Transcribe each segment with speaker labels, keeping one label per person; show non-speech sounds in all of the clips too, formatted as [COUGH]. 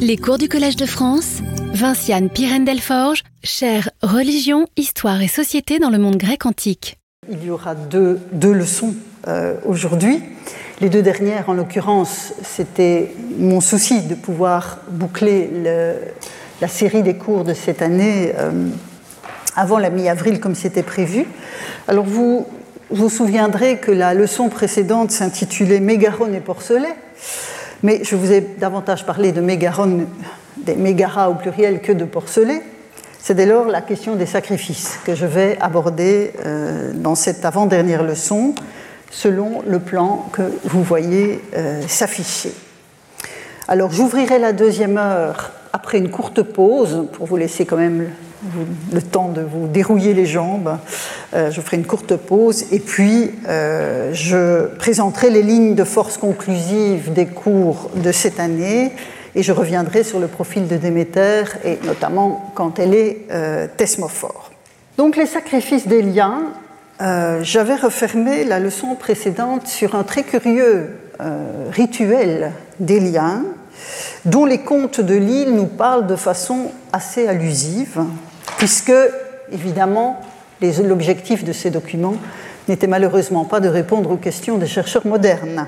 Speaker 1: Les cours du Collège de France, Vinciane Pirène-Delforge, chère Religion, Histoire et Société dans le monde grec antique.
Speaker 2: Il y aura deux, leçons euh, aujourd'hui. Les deux dernières, en l'occurrence, c'était mon souci de pouvoir boucler le, la série des cours de cette année euh, avant la mi-avril comme c'était prévu. Alors vous vous souviendrez que la leçon précédente s'intitulait Mégaron et porcelet, mais je vous ai davantage parlé de des mégaras au pluriel que de porcelet. C'est dès lors la question des sacrifices que je vais aborder euh, dans cette avant-dernière leçon selon le plan que vous voyez euh, s'afficher. Alors j'ouvrirai la deuxième heure après une courte pause pour vous laisser quand même le temps de vous dérouiller les jambes. Euh, je ferai une courte pause et puis euh, je présenterai les lignes de force conclusives des cours de cette année et je reviendrai sur le profil de Déméter et notamment quand elle est euh, thesmophore. Donc les sacrifices des liens, j'avais refermé la leçon précédente sur un très curieux rituel liens dont les contes de l'île nous parlent de façon assez allusive puisque, évidemment, l'objectif de ces documents n'était malheureusement pas de répondre aux questions des chercheurs modernes.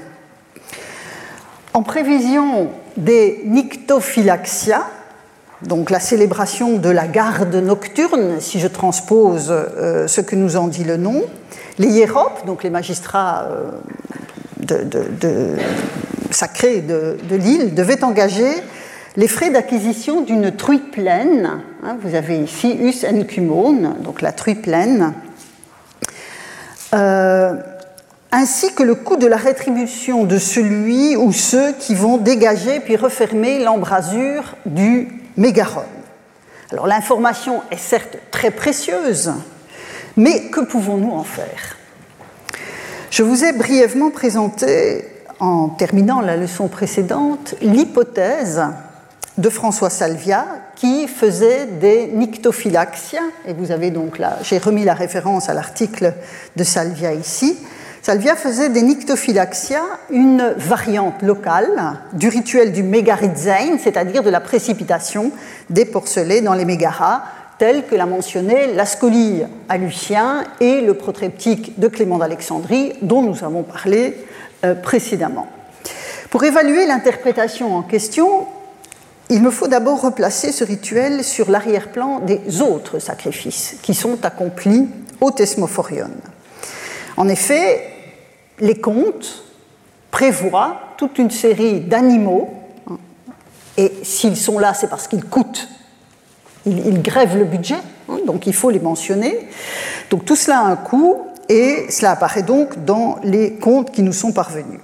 Speaker 2: En prévision des nyctophylaxia, donc la célébration de la garde nocturne, si je transpose euh, ce que nous en dit le nom, les hiéropes, donc les magistrats euh, sacrés de l'île, devaient engager les frais d'acquisition d'une truite pleine, hein, vous avez ici us en cumone, donc la truite pleine, euh, ainsi que le coût de la rétribution de celui ou ceux qui vont dégager puis refermer l'embrasure du mégaron. Alors l'information est certes très précieuse, mais que pouvons-nous en faire? Je vous ai brièvement présenté, en terminant la leçon précédente, l'hypothèse de François Salvia qui faisait des nyctophylaxias, et vous avez donc là, j'ai remis la référence à l'article de Salvia ici. Salvia faisait des nyctophylaxias une variante locale du rituel du mégaritzein, c'est-à-dire de la précipitation des porcelets dans les mégaras, tel que l'a mentionné l'ascolie à Lucien et le protreptique de Clément d'Alexandrie, dont nous avons parlé euh, précédemment. Pour évaluer l'interprétation en question, il me faut d'abord replacer ce rituel sur l'arrière-plan des autres sacrifices qui sont accomplis au Thesmophorion. En effet, les contes prévoient toute une série d'animaux, hein, et s'ils sont là, c'est parce qu'ils coûtent, ils, grèvent le budget, hein, donc il faut les mentionner. Donc tout cela a un coût, et cela apparaît donc dans les contes qui nous sont parvenus.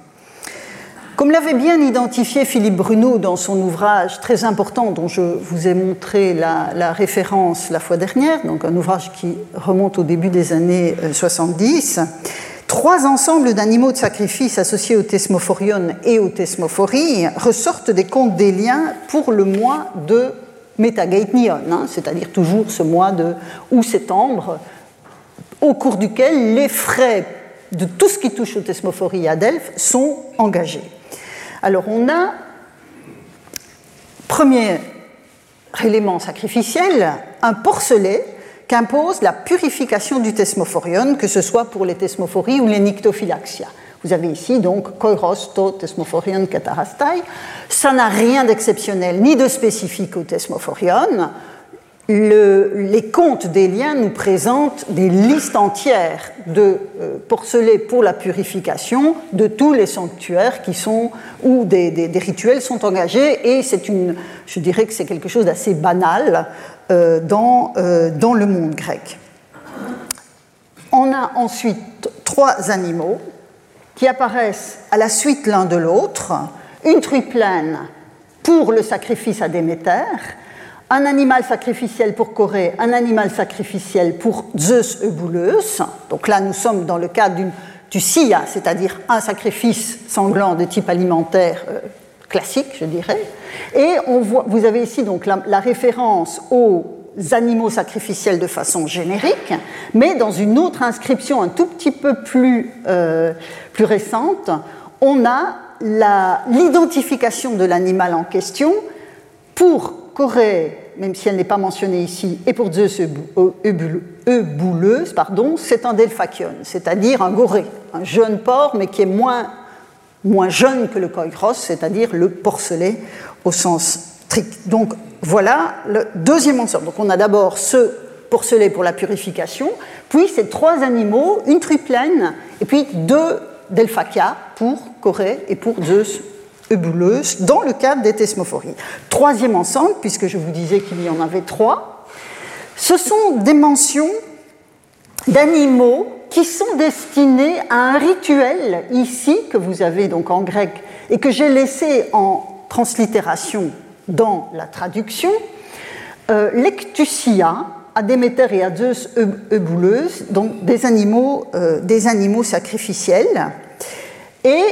Speaker 2: Comme l'avait bien identifié Philippe Bruno dans son ouvrage très important dont je vous ai montré la, référence la fois dernière, donc un ouvrage qui remonte au début des années 70, euh, trois ensembles d'animaux de sacrifice associés au Thesmophorion et au Thesmophorie ressortent des comptes des liens pour le mois de Metagaitnion, hein, c'est-à-dire toujours ce mois de août-septembre, au cours duquel les frais de tout ce qui touche au Thesmophorie à Delphes sont engagés. Alors on a, premier élément sacrificiel, un porcelet qu'impose la purification du thesmophorion, que ce soit pour les thesmophories ou les nyctophylaxia. Vous avez ici donc koiros to thesmophorion katarastai. Ça n'a rien d'exceptionnel ni de spécifique au thesmophorion les contes des liens nous présentent des listes entières de euh, porcelets pour la purification de tous les sanctuaires qui sont où des, rituels sont engagés. Et c'est une, je dirais que c'est quelque chose d'assez banal euh, dans, euh, dans le monde grec. On a ensuite trois animaux qui apparaissent à la suite l'un de l'autre, une triplaine pour le sacrifice à Déméter un animal sacrificiel pour Corée, un animal sacrificiel pour Zeus Eubouleus. Donc là, nous sommes dans le cadre du SIA, c'est-à-dire un sacrifice sanglant de type alimentaire euh, classique, je dirais. Et on voit, vous avez ici donc la, référence aux animaux sacrificiels de façon générique, mais dans une autre inscription un tout petit peu plus, euh, plus récente, on a l'identification de l'animal en question Pour Corée, même si elle n'est pas mentionnée ici, et pour Zeus eubouleuse, pardon, c'est un delphakion, c'est-à-dire un goré, un jeune porc, mais qui est moins, moins jeune que le koiros, c'est-à-dire le porcelet au sens strict. Donc voilà le deuxième ensemble. Donc on a d'abord ce porcelet pour la purification, puis ces trois animaux, une triplaine, et puis deux delphakia pour Corée et pour Zeus eubouleuse dans le cadre des thesmophories. Troisième ensemble, puisque je vous disais qu'il y en avait trois, ce sont des mentions d'animaux qui sont destinés à un rituel ici, que vous avez donc en grec, et que j'ai laissé en translittération dans la traduction, euh, l'ectusia à Déméter et à Zeus eubouleuse, donc des animaux, euh, des animaux sacrificiels. Et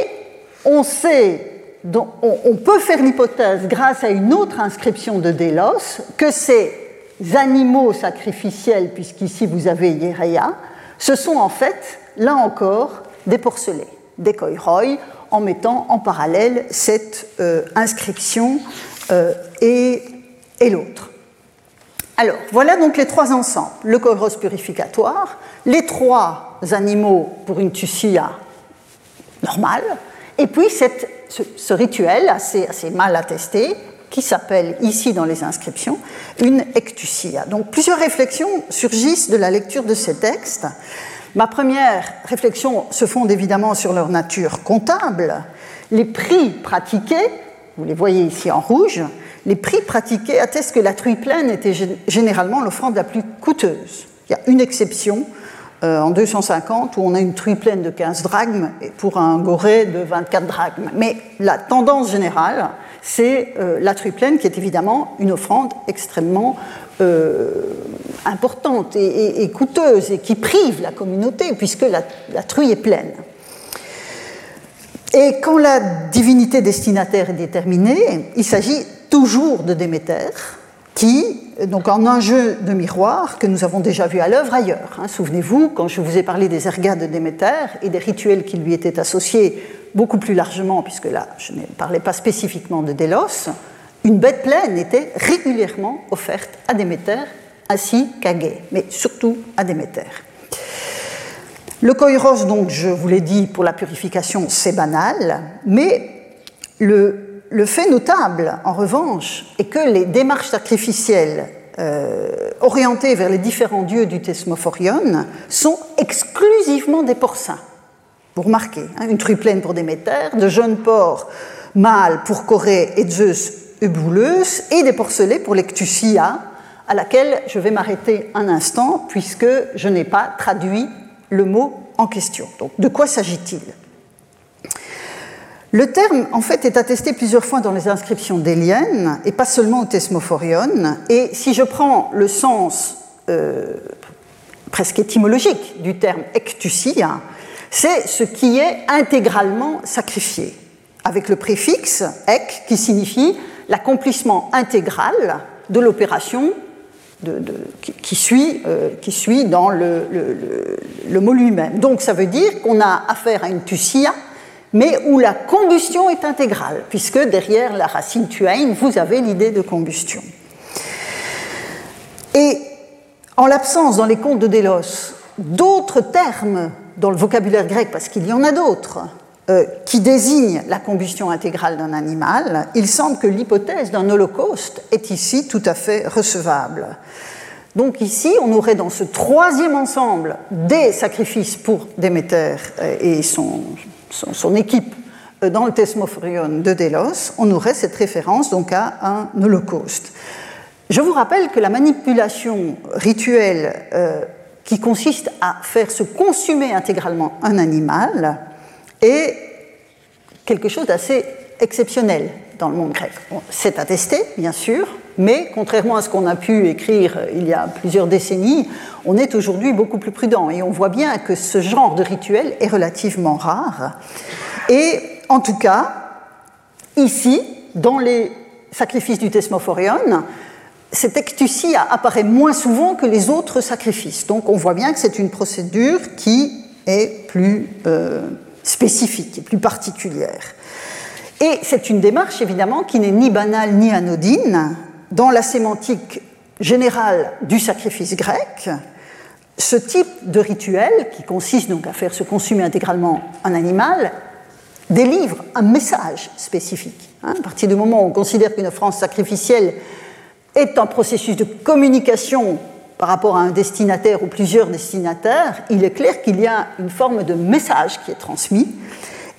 Speaker 2: on sait on, peut faire l'hypothèse, grâce à une autre inscription de Délos, que ces animaux sacrificiels, puisqu'ici vous avez Yereya, ce sont en fait, là encore, des porcelets, des koiroi, en mettant en parallèle cette euh, inscription euh, et, l'autre. Alors, voilà donc les trois ensembles. Le koiros purificatoire, les trois animaux pour une tussia normale, et puis ce, rituel assez, assez, mal attesté, qui s'appelle ici dans les inscriptions une ectusia. Donc plusieurs réflexions surgissent de la lecture de ces textes. Ma première réflexion se fonde évidemment sur leur nature comptable. Les prix pratiqués, vous les voyez ici en rouge, les prix pratiqués attestent que la truie pleine était généralement l'offrande la plus coûteuse. Il y a une exception, euh, en 250 où on a une truie pleine de 15 drachmes pour un goré de 24 drachmes. Mais la tendance générale, c'est euh, la truie pleine qui est évidemment une offrande extrêmement euh, importante et, coûteuse et qui prive la communauté puisque la, la truie est pleine. Et quand la divinité destinataire est déterminée, il s'agit toujours de Déméter, qui, donc en un jeu de miroir que nous avons déjà vu à l'œuvre ailleurs. Hein. Souvenez-vous, quand je vous ai parlé des ergas de Déméter et des rituels qui lui étaient associés beaucoup plus largement, puisque là je ne parlais pas spécifiquement de Délos, une bête pleine était régulièrement offerte à Déméter ainsi qu'à Gay, mais surtout à Déméter. Le koiros, donc, je vous l'ai dit, pour la purification, c'est banal, mais le le fait notable, en revanche, est que les démarches sacrificielles euh, orientées vers les différents dieux du Thesmophorion sont exclusivement des porcins. Vous remarquez, hein, une triplaine pour Déméter, de jeunes porcs mâles pour Corée et Zeus Eubouleus, et des porcelets pour l'Ectusia, à laquelle je vais m'arrêter un instant, puisque je n'ai pas traduit le mot en question. Donc, de quoi s'agit-il? Le terme, en fait, est attesté plusieurs fois dans les inscriptions d'Elienne, et pas seulement au Thesmophorion. Et si je prends le sens euh, presque étymologique du terme ectusia, c'est ce qui est intégralement sacrifié, avec le préfixe ek qui signifie l'accomplissement intégral de l'opération qui, suit, euh, qui, suit, dans le, mot lui-même. Donc ça veut dire qu'on a affaire à une tusia mais où la combustion est intégrale, puisque derrière la racine tuaine, vous avez l'idée de combustion. Et en l'absence dans les contes de Délos d'autres termes dans le vocabulaire grec, parce qu'il y en a d'autres, euh, qui désignent la combustion intégrale d'un animal, il semble que l'hypothèse d'un holocauste est ici tout à fait recevable. Donc ici, on aurait dans ce troisième ensemble des sacrifices pour Déméter euh, et son, son, équipe euh, dans le Thesmophorion de Délos, on aurait cette référence donc à un holocauste. Je vous rappelle que la manipulation rituelle euh, qui consiste à faire se consumer intégralement un animal est quelque chose d'assez exceptionnel dans le monde grec. C'est attesté, bien sûr, mais contrairement à ce qu'on a pu écrire il y a plusieurs décennies, on est aujourd'hui beaucoup plus prudent et on voit bien que ce genre de rituel est relativement rare. Et en tout cas, ici, dans les sacrifices du Thesmophorion, cette ectusie apparaît moins souvent que les autres sacrifices. Donc on voit bien que c'est une procédure qui est plus euh, spécifique plus particulière. Et c'est une démarche évidemment qui n'est ni banale ni anodine. Dans la sémantique générale du sacrifice grec, ce type de rituel, qui consiste donc à faire se consumer intégralement un animal, délivre un message spécifique. Hein. à partir du moment où on considère qu'une offrande sacrificielle est un processus de communication par rapport à un destinataire ou plusieurs destinataires, il est clair qu'il y a une forme de message qui est transmis.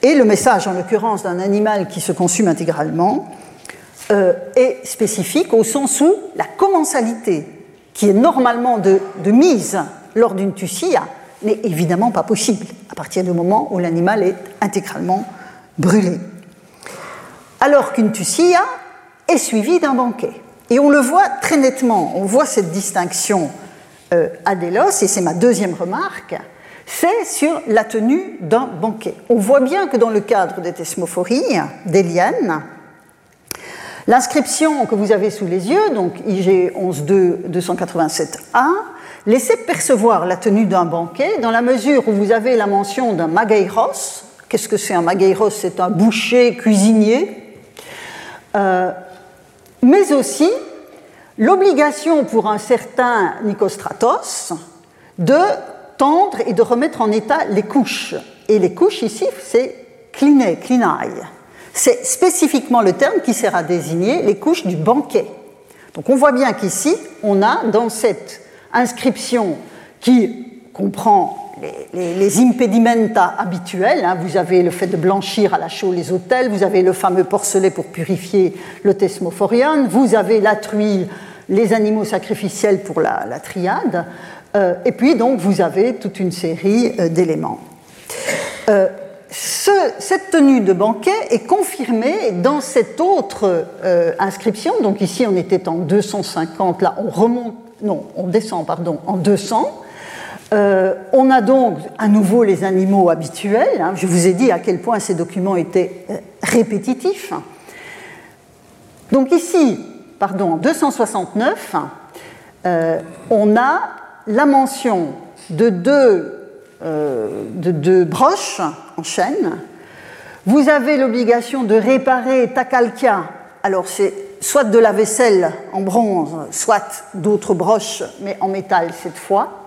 Speaker 2: Et le message, en l'occurrence d'un animal qui se consume intégralement, euh, est spécifique au sens où la commensalité, qui est normalement de, mise lors d'une tussia n'est évidemment pas possible à partir du moment où l'animal est intégralement brûlé. Alors qu'une tussia est suivie d'un banquet. Et on le voit très nettement, on voit cette distinction euh, à Delos, et c'est ma deuxième remarque, c'est sur la tenue d'un banquet. On voit bien que dans le cadre des thesmophories d'Eliane, l'inscription que vous avez sous les yeux, donc IG 112 287A, laissez percevoir la tenue d'un banquet dans la mesure où vous avez la mention d'un mageiros. Qu'est-ce que c'est un mageiros C'est un boucher cuisinier. Euh, mais aussi l'obligation pour un certain Nicostratos de tendre et de remettre en état les couches. Et les couches ici, c'est cliné, clinaille. C'est spécifiquement le terme qui sert à désigner les couches du banquet. Donc on voit bien qu'ici, on a dans cette inscription qui comprend les, impedimenta habituels. Hein. Vous avez le fait de blanchir à la chaux les autels, vous avez le fameux porcelet pour purifier le thesmophorion, vous avez la truie, les animaux sacrificiels pour la, triade, et puis donc vous avez toute une série euh, d'éléments. Euh, cette tenue de banquet est confirmée dans cette autre inscription. Donc ici, on était en 250, là, on remonte non, on descend, pardon, en 200. Euh, on a donc à nouveau les animaux habituels. Hein. Je vous ai dit à quel point ces documents étaient euh, répétitifs. Donc ici, pardon, en 269, euh, on a la mention de deux, de deux broches en chêne. Vous avez l'obligation de réparer takalkia. Alors c'est soit de la vaisselle en bronze, soit d'autres broches, mais en métal cette fois.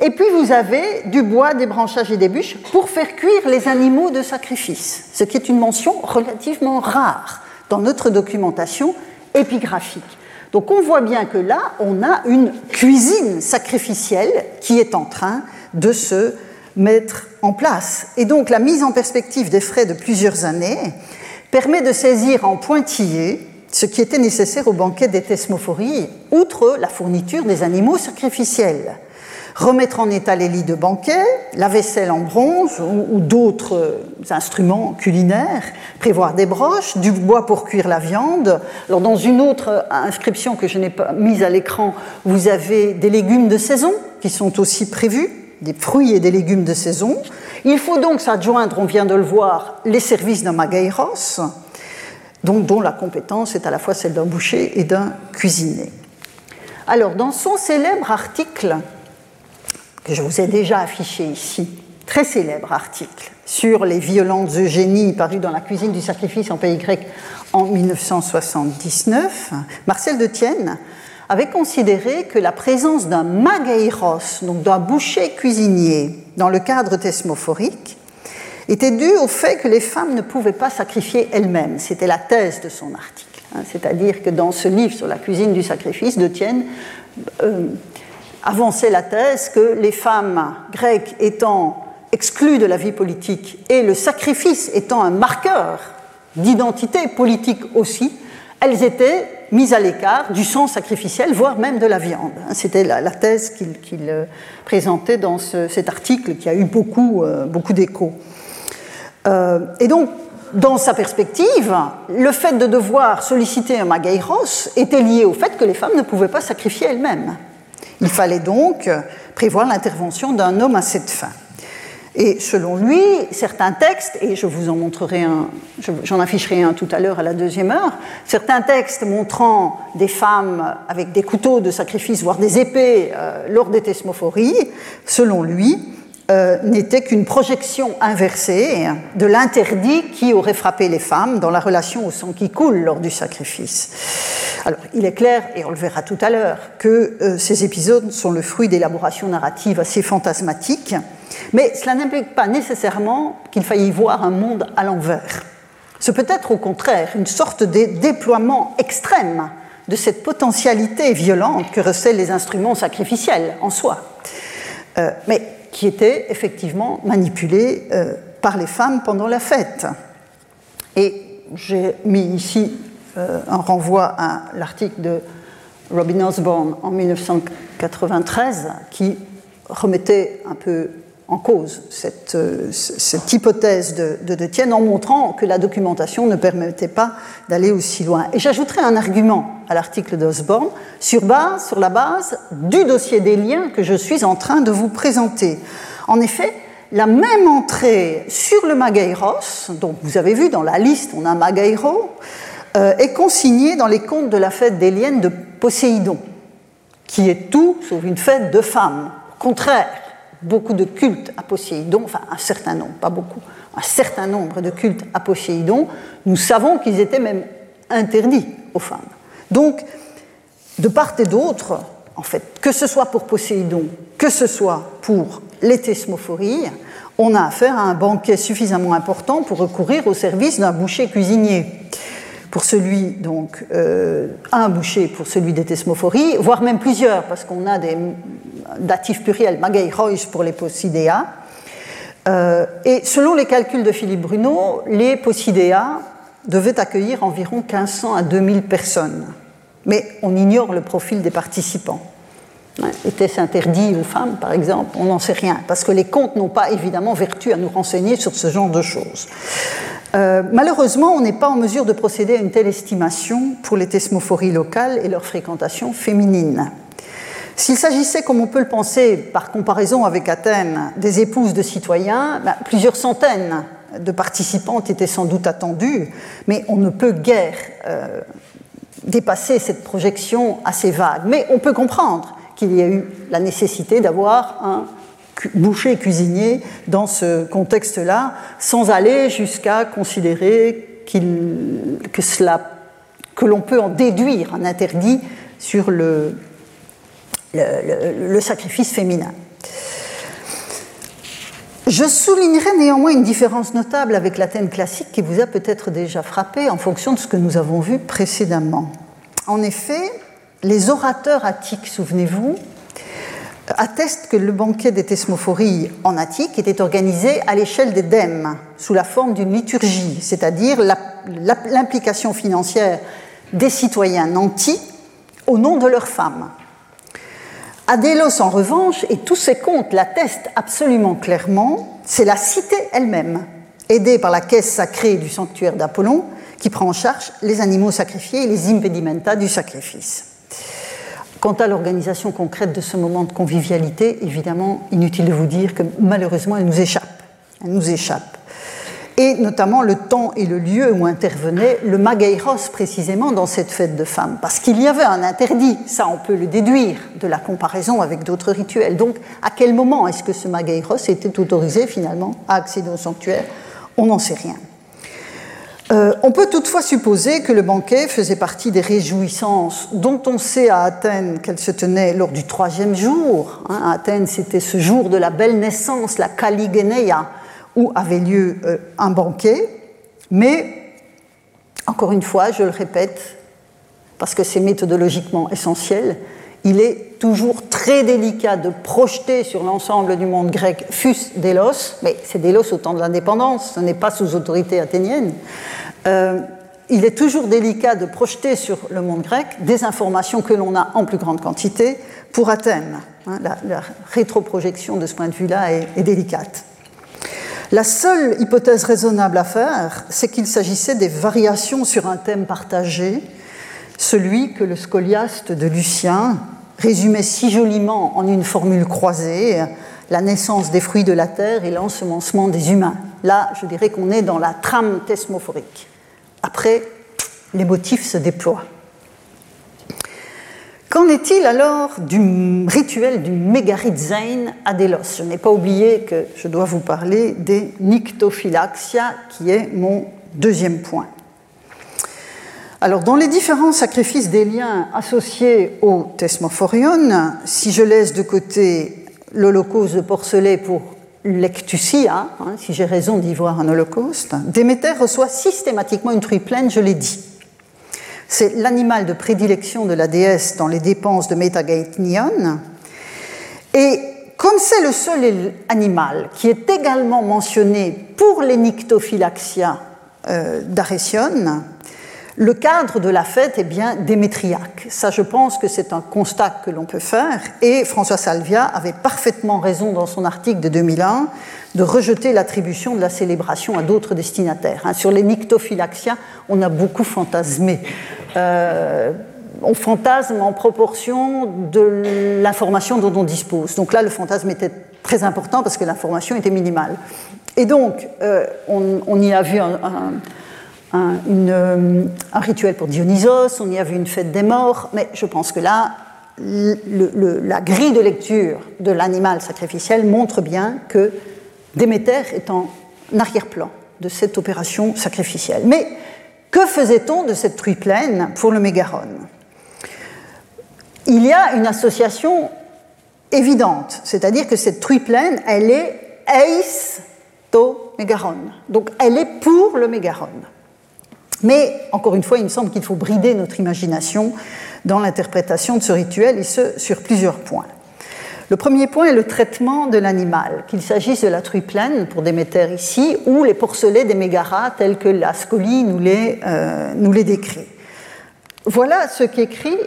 Speaker 2: Et puis vous avez du bois, des branchages et des bûches pour faire cuire les animaux de sacrifice, ce qui est une mention relativement rare dans notre documentation épigraphique. Donc on voit bien que là, on a une cuisine sacrificielle qui est en train de se mettre en place. Et donc la mise en perspective des frais de plusieurs années permet de saisir en pointillé ce qui était nécessaire au banquet des thesmophories, outre la fourniture des animaux sacrificiels. Remettre en état les lits de banquet, la vaisselle en bronze ou, d'autres instruments culinaires, prévoir des broches, du bois pour cuire la viande. Alors dans une autre inscription que je n'ai pas mise à l'écran, vous avez des légumes de saison qui sont aussi prévus, des fruits et des légumes de saison. Il faut donc s'adjoindre, on vient de le voir, les services d'un magairos, dont la compétence est à la fois celle d'un boucher et d'un cuisinier. Alors, dans son célèbre article, que je vous ai déjà affiché ici, très célèbre article sur les violentes eugénies paru dans la cuisine du sacrifice en pays grec en 1979, Marcel de Tienne avait considéré que la présence d'un magairos, donc d'un boucher cuisinier, dans le cadre thesmophorique, était dû au fait que les femmes ne pouvaient pas sacrifier elles-mêmes. C'était la thèse de son article. Hein. C'est-à-dire que dans ce livre sur la cuisine du sacrifice, de Tienne euh, avançait la thèse que les femmes grecques étant exclues de la vie politique et le sacrifice étant un marqueur d'identité politique aussi, elles étaient mises à l'écart du sang sacrificiel, voire même de la viande. Hein. C'était la, thèse qu'il euh, présentait dans cet article qui a eu beaucoup, euh, beaucoup d'écho. Euh, et donc, dans sa perspective, le fait de devoir solliciter un magairos était lié au fait que les femmes ne pouvaient pas sacrifier elles-mêmes. Il fallait donc prévoir l'intervention d'un homme à cette fin. Et selon lui, certains textes, et je vous en montrerai un, j'en afficherai un tout à l'heure à la deuxième heure, certains textes montrant des femmes avec des couteaux de sacrifice, voire des épées, euh, lors des thesmophories, selon lui, euh, n'était qu'une projection inversée de l'interdit qui aurait frappé les femmes dans la relation au sang qui coule lors du sacrifice. Alors, il est clair, et on le verra tout à l'heure, que euh, ces épisodes sont le fruit d'élaborations narratives assez fantasmatiques, mais cela n'implique pas nécessairement qu'il faille y voir un monde à l'envers. Ce peut être au contraire une sorte de déploiement extrême de cette potentialité violente que recèlent les instruments sacrificiels en soi. Euh, mais qui étaient effectivement manipulés euh, par les femmes pendant la fête. Et j'ai mis ici euh, un renvoi à l'article de Robin Osborne en 1993 qui remettait un peu en cause cette, euh, cette hypothèse de, de, de Tienne en montrant que la documentation ne permettait pas d'aller aussi loin. Et j'ajouterai un argument à l'article d'Osborne sur la base du dossier des liens que je suis en train de vous présenter. En effet, la même entrée sur le Magairos, donc vous avez vu dans la liste, on a Magairo, euh, est consignée dans les contes de la fête des liens de Poséidon, qui est tout sauf une fête de femmes. Au contraire, beaucoup de cultes à Poséidon, enfin un certain nombre, pas beaucoup, un certain nombre de cultes à Poséidon, nous savons qu'ils étaient même interdits aux femmes. Donc, de part et d'autre, en fait, que ce soit pour Poséidon, que ce soit pour les on a affaire à un banquet suffisamment important pour recourir au service d'un boucher cuisinier. Pour celui, donc, euh, un boucher pour celui des thesmophories, voire même plusieurs, parce qu'on a des datif pluriel, mageirois pour les Posidea. Euh, et selon les calculs de Philippe Bruno, les Posidea devaient accueillir environ 1500 à 2000 personnes. Mais on ignore le profil des participants. Était-ce interdit aux femmes, par exemple? On n'en sait rien, parce que les contes n'ont pas évidemment vertu à nous renseigner sur ce genre de choses. Euh, malheureusement, on n'est pas en mesure de procéder à une telle estimation pour les thesmophories locales et leur fréquentation féminine. S'il s'agissait, comme on peut le penser par comparaison avec Athènes, des épouses de citoyens, ben, plusieurs centaines de participantes étaient sans doute attendues, mais on ne peut guère euh, dépasser cette projection assez vague. Mais on peut comprendre qu'il y a eu la nécessité d'avoir un boucher cuisinier dans ce contexte-là, sans aller jusqu'à considérer que, l'on peut en déduire un interdit sur le, le, sacrifice féminin. Je soulignerai néanmoins une différence notable avec l'Athènes classique qui vous a peut-être déjà frappé en fonction de ce que nous avons vu précédemment. En effet, les orateurs attiques, souvenez-vous, attestent que le banquet des thesmophories en Attique était organisé à l'échelle des dèmes, sous la forme d'une liturgie, c'est-à-dire l'implication financière des citoyens nantis au nom de leurs femmes. Adélos, en revanche, et tous ses contes l'attestent absolument clairement, c'est la cité elle-même, aidée par la caisse sacrée du sanctuaire d'Apollon, qui prend en charge les animaux sacrifiés et les impedimenta du sacrifice. Quant à l'organisation concrète de ce moment de convivialité, évidemment, inutile de vous dire que malheureusement, elle nous échappe. Elle nous échappe et notamment le temps et le lieu où intervenait le magairos précisément dans cette fête de femmes, parce qu'il y avait un interdit, ça on peut le déduire de la comparaison avec d'autres rituels. Donc à quel moment est-ce que ce magairos était autorisé finalement à accéder au sanctuaire? On n'en sait rien. Euh, on peut toutefois supposer que le banquet faisait partie des réjouissances dont on sait à Athènes qu'elles se tenaient lors du troisième jour. Hein, à Athènes, c'était ce jour de la belle naissance, la Kaligeneia, où avait lieu euh, un banquet, mais, encore une fois, je le répète, parce que c'est méthodologiquement essentiel, il est toujours très délicat de projeter sur l'ensemble du monde grec fus Délos, mais c'est Délos au temps de l'indépendance, ce n'est pas sous autorité athénienne. Euh, il est toujours délicat de projeter sur le monde grec des informations que l'on a en plus grande quantité pour Athènes. Hein, la, rétroprojection de ce point de vue-là est délicate. La seule hypothèse raisonnable à faire, c'est qu'il s'agissait des variations sur un thème partagé, celui que le scoliaste de Lucien résumait si joliment en une formule croisée, la naissance des fruits de la terre et l'ensemencement des humains. Là, je dirais qu'on est dans la trame thesmophorique. Après, les motifs se déploient. Qu'en est-il alors du rituel du Zain à Delos Je n'ai pas oublié que je dois vous parler des nyctophylaxia, qui est mon deuxième point. Alors, dans les différents sacrifices des liens associés au Thesmophorion, si je laisse de côté l'holocauste de Porcelet pour l'Ectusia, hein, si j'ai raison d'y voir un holocauste, Déméter reçoit systématiquement une pleine, je l'ai dit. C'est l'animal de prédilection de la déesse dans les dépenses de Metagaetnion. Et comme c'est le seul animal qui est également mentionné pour les nyctophylaxia euh, le cadre de la fête est bien démétriaque. Ça, je pense que c'est un constat que l'on peut faire. Et François Salvia avait parfaitement raison dans son article de 2001 de rejeter l'attribution de la célébration à d'autres destinataires. Hein, sur les nyctophylaxia, on a beaucoup fantasmé. Euh, on fantasme en proportion de l'information dont on dispose. Donc là, le fantasme était très important parce que l'information était minimale. Et donc, euh, on, y a vu un, euh, un, rituel pour Dionysos, on y a vu une fête des morts, mais je pense que là, la grille de lecture de l'animal sacrificiel montre bien que Déméter est en arrière-plan de cette opération sacrificielle. Mais que faisait-on de cette truie pleine pour le mégaron? Il y a une association évidente, c'est-à-dire que cette truie pleine, elle est eis to mégaron, donc elle est pour le mégaron. Mais, encore une fois, il me semble qu'il faut brider notre imagination dans l'interprétation de ce rituel, et ce, sur plusieurs points. Le premier point est le traitement de l'animal, qu'il s'agisse de la truie pleine, pour Déméter ici, ou les porcelets des mégaras, tels que la scolie nous les, euh, nous les décrit. Voilà ce qu'écrit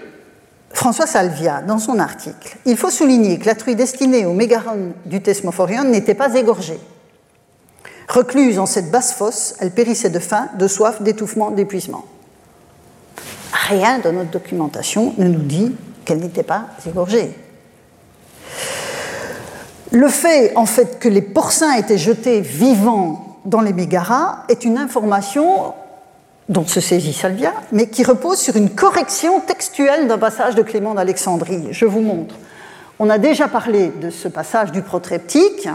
Speaker 2: François Salvia dans son article. Il faut souligner que la truie destinée au mégaron du Thesmophorion n'était pas égorgée. Recluse en cette basse fosse, elle périssait de faim, de soif, d'étouffement, d'épuisement. Rien dans notre documentation ne nous dit qu'elle n'était pas égorgée. Le fait, en fait, que les porcins étaient jetés vivants dans les mégaras est une information dont se saisit Salvia, mais qui repose sur une correction textuelle d'un passage de Clément d'Alexandrie. Je vous montre. On a déjà parlé de ce passage du protreptique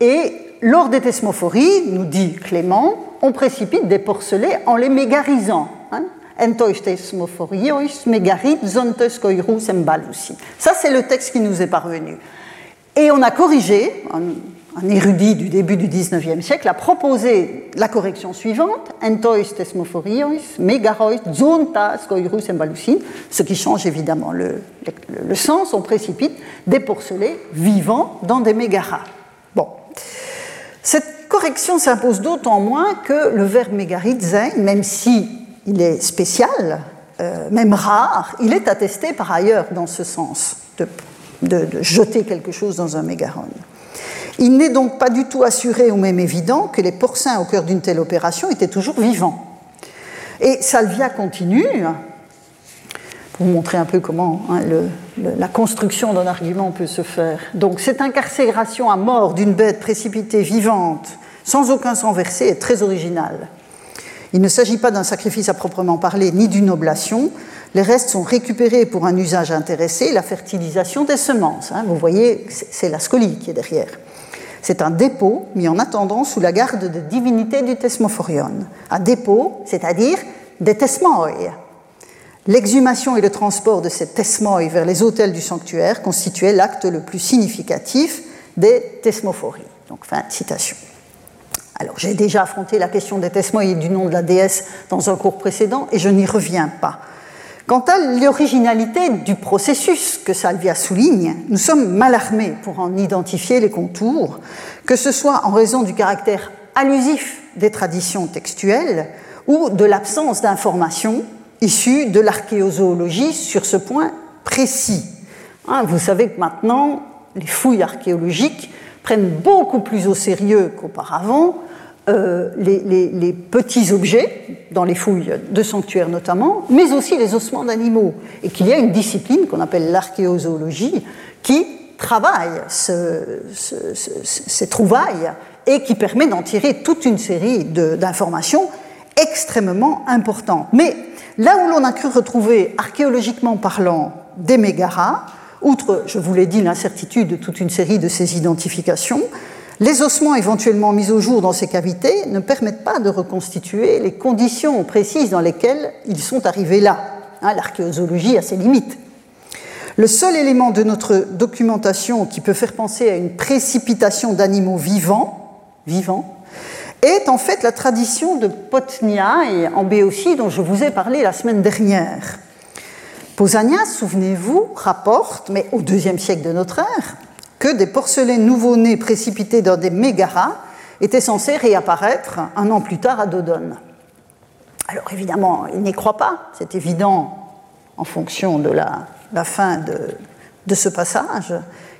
Speaker 2: et lors des thesmophories, nous dit Clément, on précipite des porcelets en les mégarisant. Hein. Ça, c'est le texte qui nous est parvenu. Et on a corrigé, un, érudit du début du XIXe siècle a proposé la correction suivante ce qui change évidemment le, sens, on précipite des porcelets vivants dans des mégaras. Bon. Cette correction s'impose d'autant moins que le verbe mégaritze, même si il est spécial, euh, même rare, il est attesté par ailleurs dans ce sens, de, jeter quelque chose dans un mégaron. Il n'est donc pas du tout assuré ou même évident que les porcins au cœur d'une telle opération étaient toujours vivants. Et Salvia continue, pour vous montrer un peu comment hein, la construction d'un argument peut se faire. Donc cette incarcération à mort d'une bête précipitée vivante, sans aucun sang versé, est très originale. Il ne s'agit pas d'un sacrifice à proprement parler, ni d'une oblation. Les restes sont récupérés pour un usage intéressé, la fertilisation des semences. Hein. Vous voyez, c'est la scolie qui est derrière. C'est un dépôt mis en attendant sous la garde de divinités du Thesmophorion. Un dépôt, c'est-à-dire des tesmoi, L'exhumation et le transport de cette tesmoi vers les autels du sanctuaire constituaient l'acte le plus significatif des tesmophories. Alors, j'ai déjà affronté la question des tesmoi et du nom de la déesse dans un cours précédent et je n'y reviens pas. Quant à l'originalité du processus que Salvia souligne, nous sommes mal armés pour en identifier les contours, que ce soit en raison du caractère allusif des traditions textuelles ou de l'absence d'informations issus de l'archéozoologie sur ce point précis. Hein, vous savez que maintenant, les fouilles archéologiques prennent beaucoup plus au sérieux qu'auparavant euh, les, petits objets, dans les fouilles de sanctuaires notamment, mais aussi les ossements d'animaux, et qu'il y a une discipline qu'on appelle l'archéozoologie qui travaille ces trouvailles et qui permet d'en tirer toute une série d'informations extrêmement importantes. Mais Là où l'on a cru retrouver, archéologiquement parlant, des mégaras, outre, je vous l'ai dit, l'incertitude de toute une série de ces identifications, les ossements éventuellement mis au jour dans ces cavités ne permettent pas de reconstituer les conditions précises dans lesquelles ils sont arrivés là. Hein, l'archéozoologie a ses limites. Le seul élément de notre documentation qui peut faire penser à une précipitation d'animaux vivants, vivants est en fait la tradition de Potnia et en Béotie dont je vous ai parlé la semaine dernière. Pausanias, souvenez-vous, rapporte, mais au deuxième siècle de notre ère, que des porcelains nouveau-nés précipités dans des mégaras étaient censés réapparaître un an plus tard à Dodone. Alors évidemment, il n'y croit pas, c'est évident en fonction de la, fin de, de, ce passage.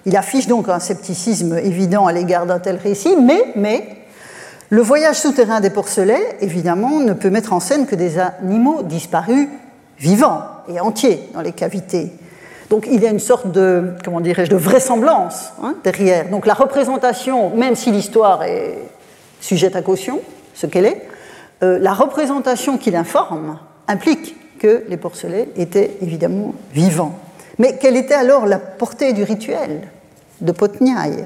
Speaker 2: Il affiche donc un scepticisme évident à l'égard d'un tel récit, mais, mais le voyage souterrain des porcelets, évidemment, ne peut mettre en scène que des animaux disparus vivants et entiers dans les cavités. Donc il y a une sorte de, comment dirais-je, de vraisemblance hein, derrière. Donc la représentation, même si l'histoire est sujette à caution, ce qu'elle est, euh, la représentation qu'il informe implique que les porcelets étaient évidemment vivants. Mais quelle était alors la portée du rituel de Potniaï?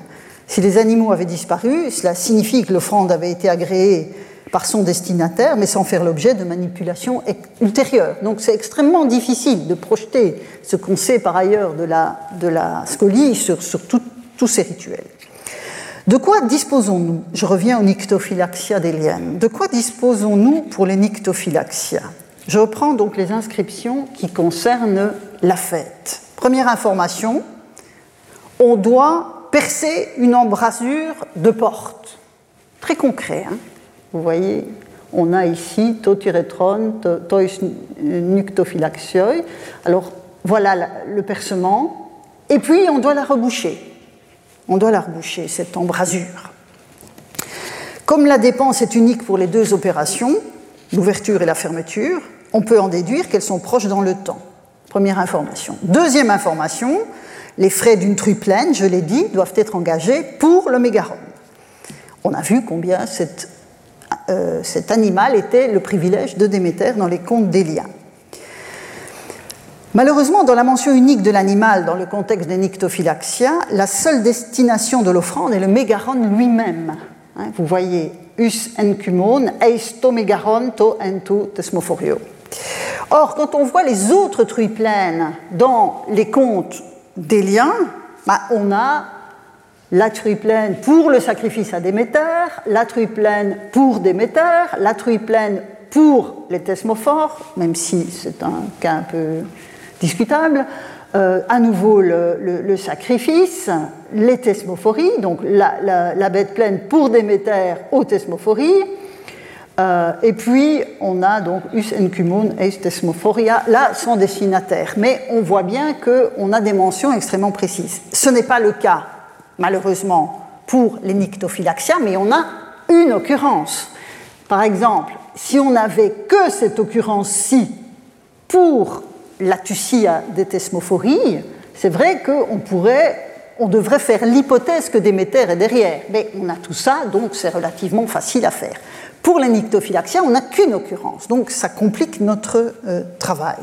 Speaker 2: Si les animaux avaient disparu, cela signifie que l'offrande avait été agréée par son destinataire, mais sans faire l'objet de manipulations ultérieures. Donc c'est extrêmement difficile de projeter ce qu'on sait par ailleurs de la, scolie sur, tous ces rituels. De quoi disposons-nous? Je reviens aux nyctophylaxia des. De quoi disposons-nous pour les nyctophylaxia Je reprends donc les inscriptions qui concernent la fête. Première information, on doit percer une embrasure de porte. Très concret. Hein vous voyez, on a ici totiretron, tois nuctophylaxioi. Alors voilà le percement. Et puis on doit la reboucher. On doit la reboucher, cette embrasure. Comme la dépense est unique pour les deux opérations, l'ouverture et la fermeture, on peut en déduire qu'elles sont proches dans le temps. Première information. Deuxième information, les frais d'une truie pleine, je l'ai dit, doivent être engagés pour le mégaron. On a vu combien euh, cet animal était le privilège de Déméter dans les contes d'Élia. Malheureusement, dans la mention unique de l'animal dans le contexte des nyctophylaxia, la seule destination de l'offrande est le mégaron lui-même. Hein, vous voyez, us encumon, eis to mégaron to entu tesmophorio. Or, quand on voit les autres truies pleines dans les contes d'Élia, bah, on a la truie pleine pour le sacrifice à Déméter, la truie pleine pour Déméter, la truie pleine pour les thesmophores, même si c'est un cas un peu discutable, euh, à nouveau le, sacrifice, les thesmophories, donc la, bête pleine pour Déméter aux thesmophories, euh, et puis on a donc us encumon eis thesmophoria, là sans destinataire. Mais on voit bien qu'on a des mentions extrêmement précises. Ce n'est pas le cas malheureusement, pour les nyctophylaxia, mais on a une occurrence. Par exemple, si on n'avait que cette occurrence-ci pour la Tussia des thesmophories, c'est vrai qu'on pourrait, on devrait faire l'hypothèse que Déméter est derrière. Mais on a tout ça, donc c'est relativement facile à faire. Pour les nyctophylaxia, on n'a qu'une occurrence, donc ça complique notre euh, travail.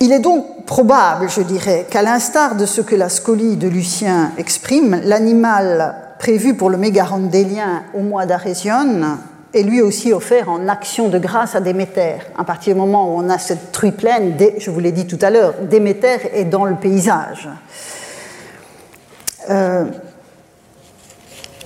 Speaker 2: Il est donc probable, je dirais, qu'à l'instar de ce que la scolie de Lucien exprime, l'animal prévu pour le mégαρondélien au mois d'Arésion est lui aussi offert en action de grâce à Déméter. À partir du moment où on a cette truie pleine, je vous l'ai dit tout à l'heure, Déméter est dans le paysage. Euh,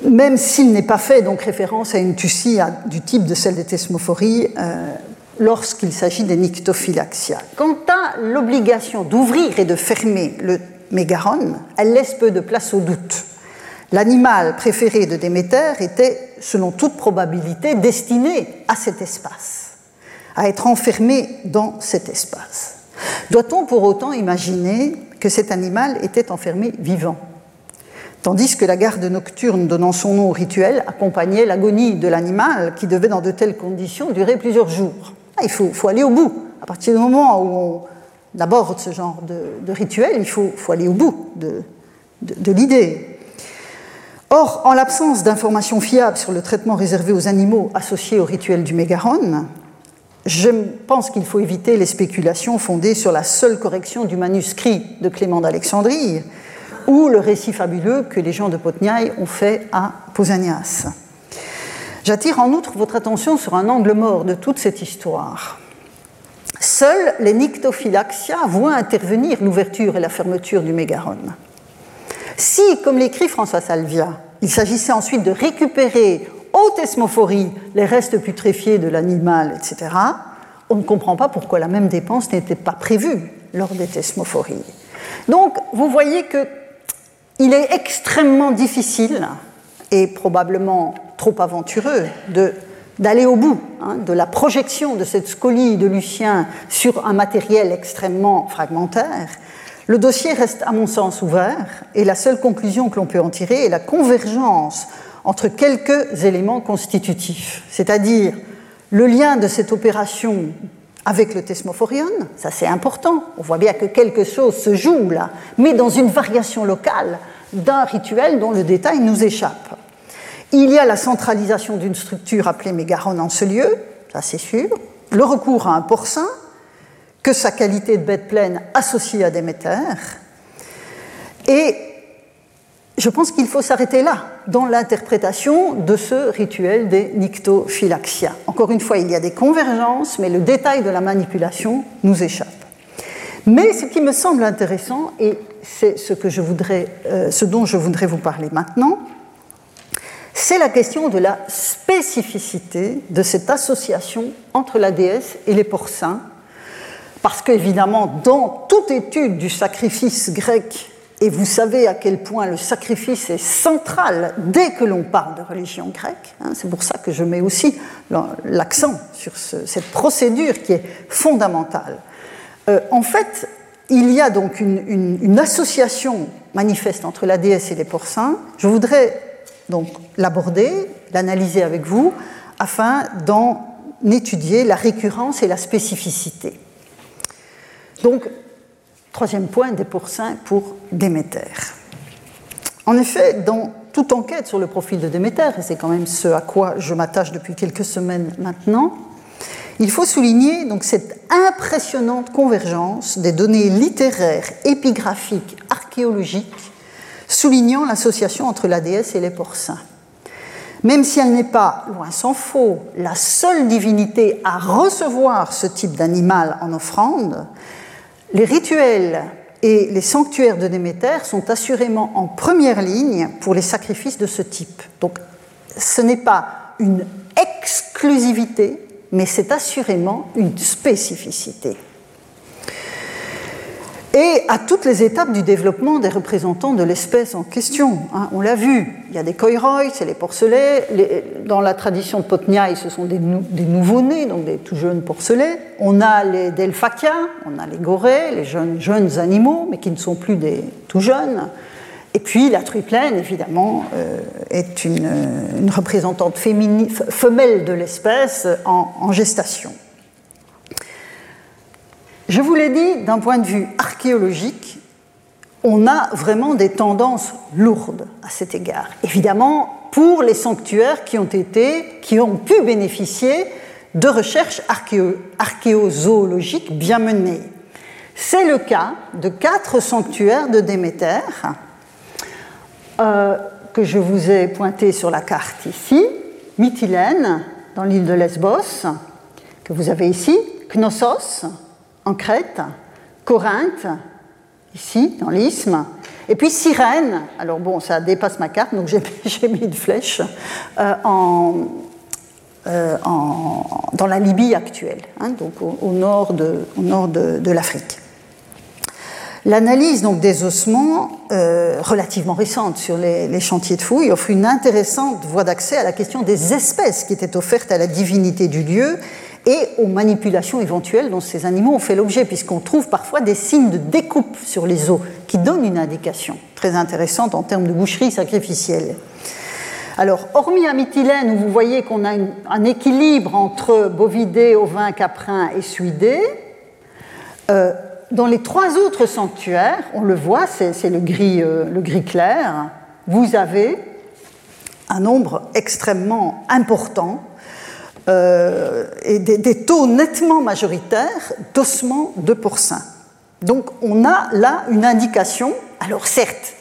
Speaker 2: même s'il n'est pas fait donc référence à une tussie du type de celle des thesmophories, euh, lorsqu'il s'agit des nyctophylaxia. Quant à l'obligation d'ouvrir et de fermer le mégaron, elle laisse peu de place au doute. L'animal préféré de Déméter était, selon toute probabilité, destiné à cet espace, à être enfermé dans cet espace. Doit-on pour autant imaginer que cet animal était enfermé vivant? Tandis que la garde nocturne donnant son nom au rituel accompagnait l'agonie de l'animal qui devait dans de telles conditions durer plusieurs jours. Ah, il faut, aller au bout. À partir du moment où on aborde ce genre de, rituel, il faut, aller au bout de, l'idée. Or, en l'absence d'informations fiables sur le traitement réservé aux animaux associés au rituel du mégaron, je pense qu'il faut éviter les spéculations fondées sur la seule correction du manuscrit de Clément d'Alexandrie ou le récit fabuleux que les gens de Potniaï ont fait à Pausanias. J'attire en outre votre attention sur un angle mort de toute cette histoire. Seuls les nyctophylaxia voient intervenir l'ouverture et la fermeture du mégaron. Si, comme l'écrit François Salvia, il s'agissait ensuite de récupérer aux thesmophories les restes putréfiés de l'animal, etc., on ne comprend pas pourquoi la même dépense n'était pas prévue lors des thesmophories. Donc, vous voyez qu'il est extrêmement difficile et probablement trop aventureux d'aller au bout hein, de la projection de cette scolie de Lucien sur un matériel extrêmement fragmentaire. Le dossier reste, à mon sens, ouvert et la seule conclusion que l'on peut en tirer est la convergence entre quelques éléments constitutifs, c'est-à-dire le lien de cette opération avec le thesmophorion, ça c'est important, on voit bien que quelque chose se joue là, mais dans une variation locale d'un rituel dont le détail nous échappe. Il y a la centralisation d'une structure appelée mégaron en ce lieu, ça c'est sûr, le recours à un porcin, que sa qualité de bête pleine associée à Déméter, et je pense qu'il faut s'arrêter là, dans l'interprétation de ce rituel des nyctophylaxia. Encore une fois, il y a des convergences, mais le détail de la manipulation nous échappe. Mais ce qui me semble intéressant, et c'est euh, ce dont je voudrais vous parler maintenant, c'est la question de la spécificité de cette association entre la déesse et les porcins, parce qu'évidemment, dans toute étude du sacrifice grec et vous savez à quel point le sacrifice est central dès que l'on parle de religion grecque. Hein. c'est pour ça que je mets aussi l'accent sur cette procédure qui est fondamentale. Euh, en fait, il y a donc une, association manifeste entre la déesse et les porcins. Je voudrais donc l'aborder, l'analyser avec vous, afin d'en étudier la récurrence et la spécificité. Donc, Troisième point, des porcins pour Déméter. En effet, dans toute enquête sur le profil de Déméter, et c'est quand même ce à quoi je m'attache depuis quelques semaines maintenant, il faut souligner donc cette impressionnante convergence des données littéraires, épigraphiques, archéologiques, soulignant l'association entre la déesse et les porcins. Même si elle n'est pas, loin s'en faut, la seule divinité à recevoir ce type d'animal en offrande, les rituels et les sanctuaires de Déméter sont assurément en première ligne pour les sacrifices de ce type. Donc ce n'est pas une exclusivité, mais c'est assurément une spécificité et à toutes les étapes du développement des représentants de l'espèce en question. Hein. on l'a vu, il y a des koiroi, c'est les porcelets. dans la tradition Potniaï, ce sont des, nouveaux-nés, donc des tout jeunes porcelets. On a les delphakia, on a les gorées, les jeunes, animaux, mais qui ne sont plus des tout jeunes. Et puis la truipleine, évidemment, euh, est une, représentante femelle de l'espèce en gestation. Je vous l'ai dit, d'un point de vue archéologique, on a vraiment des tendances lourdes à cet égard. Évidemment, pour les sanctuaires qui ont été, qui ont pu bénéficier de recherches archéozoologiques bien menées. C'est le cas de quatre sanctuaires de Déméter euh, que je vous ai pointés sur la carte ici. Mytilène, dans l'île de Lesbos, que vous avez ici, Knossos, en Crète, Corinthe, ici, dans l'isthme, et puis Cyrène, alors bon, ça dépasse ma carte, donc j'ai [LAUGHS] mis une flèche, euh, euh, dans la Libye actuelle, hein, donc au, nord de, l'Afrique. L'analyse des ossements, euh, relativement récente sur les, les, chantiers de fouilles, offre une intéressante voie d'accès à la question des espèces qui étaient offertes à la divinité du lieu et aux manipulations éventuelles dont ces animaux ont fait l'objet, puisqu'on trouve parfois des signes de découpe sur les os qui donnent une indication très intéressante en termes de boucherie sacrificielle. Alors, hormis à Mytilène, où vous voyez qu'on a un équilibre entre bovidés, ovins, caprins et suidés, euh, dans les trois autres sanctuaires, on le voit, c'est le, gris, euh, le gris clair, vous avez un nombre extrêmement important euh, et des, taux nettement majoritaires de porcins. Donc on a là une indication, alors certes,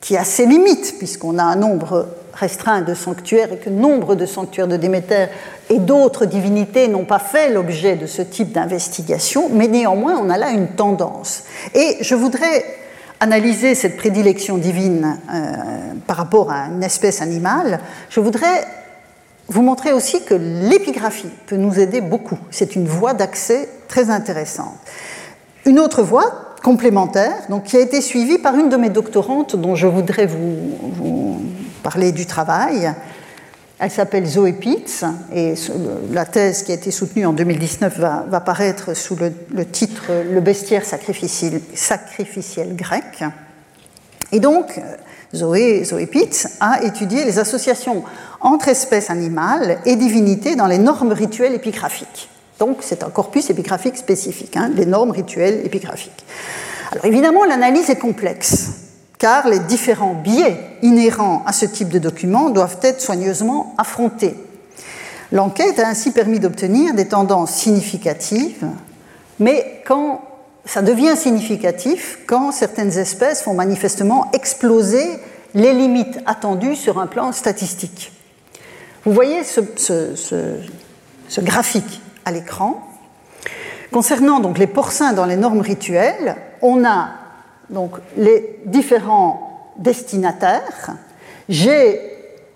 Speaker 2: qui a ses limites, puisqu'on a un nombre restreint de sanctuaires et que nombre de sanctuaires de Déméter et d'autres divinités n'ont pas fait l'objet de ce type d'investigation, mais néanmoins on a là une tendance. Et je voudrais analyser cette prédilection divine euh, par rapport à une espèce animale, je voudrais vous montrer aussi que l'épigraphie peut nous aider beaucoup. C'est une voie d'accès très intéressante. Une autre voie complémentaire, donc, qui a été suivie par une de mes doctorantes dont je voudrais vous, parler du travail. Elle s'appelle Zoé Pitts et la thèse qui a été soutenue en 2019 va, va paraître sous le, titre Le bestiaire sacrificiel, sacrificiel, grec. Et donc, Zoé, Zoé Pitts a étudié les associations entre espèces animales et divinités dans les normes rituelles épigraphiques. Donc c'est un corpus épigraphique spécifique, hein, les normes rituelles épigraphiques. Alors évidemment, l'analyse est complexe, car les différents biais inhérents à ce type de document doivent être soigneusement affrontés. L'enquête a ainsi permis d'obtenir des tendances significatives, mais quand ça devient significatif quand certaines espèces font manifestement exploser les limites attendues sur un plan statistique. Vous voyez ce, graphique à l'écran. Concernant donc les porcins dans les normes rituelles, on a donc les différents destinataires. J'ai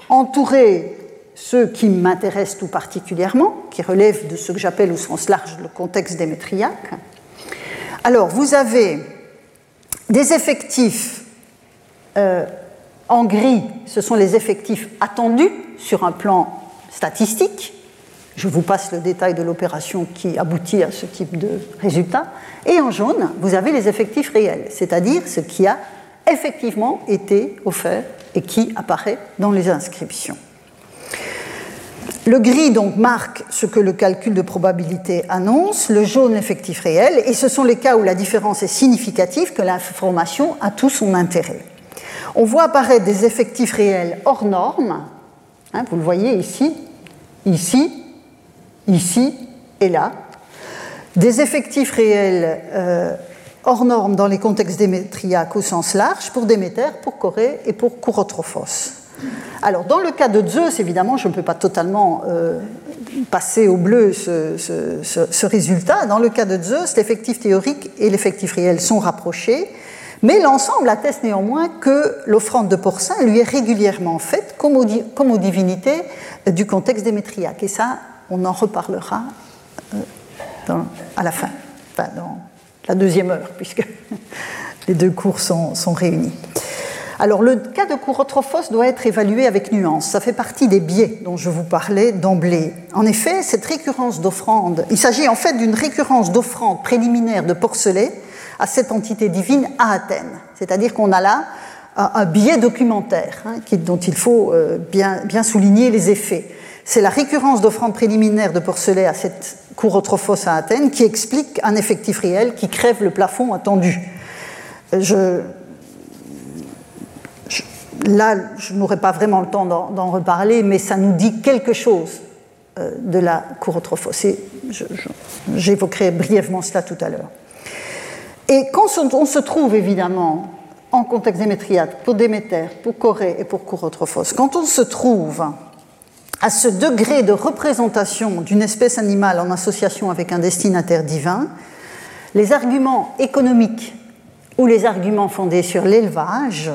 Speaker 2: entouré ceux qui m'intéressent tout particulièrement, qui relèvent de ce que j'appelle au sens large le contexte démétriaque. Alors, vous avez des effectifs euh, en gris, ce sont les effectifs attendus sur un plan statistique, je vous passe le détail de l'opération qui aboutit à ce type de résultat. Et en jaune, vous avez les effectifs réels, c'est-à-dire ce qui a effectivement été offert et qui apparaît dans les inscriptions. Le gris donc marque ce que le calcul de probabilité annonce, le jaune l'effectif réel, et ce sont les cas où la différence est significative que l'information a tout son intérêt. On voit apparaître des effectifs réels hors normes, hein, vous le voyez ici, ici, ici et là, des effectifs réels euh, hors normes dans les contextes démétriaques au sens large pour Déméter, pour Corée et pour Courotrophos. Alors, dans le cas de Zeus, évidemment, je ne peux pas totalement euh, passer au bleu ce, résultat. Dans le cas de Zeus, l'effectif théorique et l'effectif réel sont rapprochés, mais l'ensemble atteste néanmoins que l'offrande de porcin lui est régulièrement faite comme aux, divinités du contexte démétriaque. Et ça, on en reparlera euh, à la fin, dans la deuxième heure, puisque [LAUGHS] les deux cours sont, réunis. Alors le cas de Courotrophos doit être évalué avec nuance. Ça fait partie des biais dont je vous parlais d'emblée. En effet, cette récurrence d'offrande, il s'agit en fait d'une récurrence d'offrande préliminaire de porcelet à cette entité divine à Athènes. C'est-à-dire qu'on a là un, biais documentaire hein, dont il faut euh, bien, souligner les effets. C'est la récurrence d'offrandes préliminaires de porcelet à cette cour à Athènes qui explique un effectif réel qui crève le plafond attendu. Je, là, je n'aurai pas vraiment le temps d'en reparler, mais ça nous dit quelque chose euh, de la cour J'évoquerai brièvement cela tout à l'heure. Et quand on se trouve évidemment en contexte démétriade pour Déméter, pour Corée et pour Courotrophos, quand on se trouve à ce degré de représentation d'une espèce animale en association avec un destinataire divin, les arguments économiques ou les arguments fondés sur l'élevage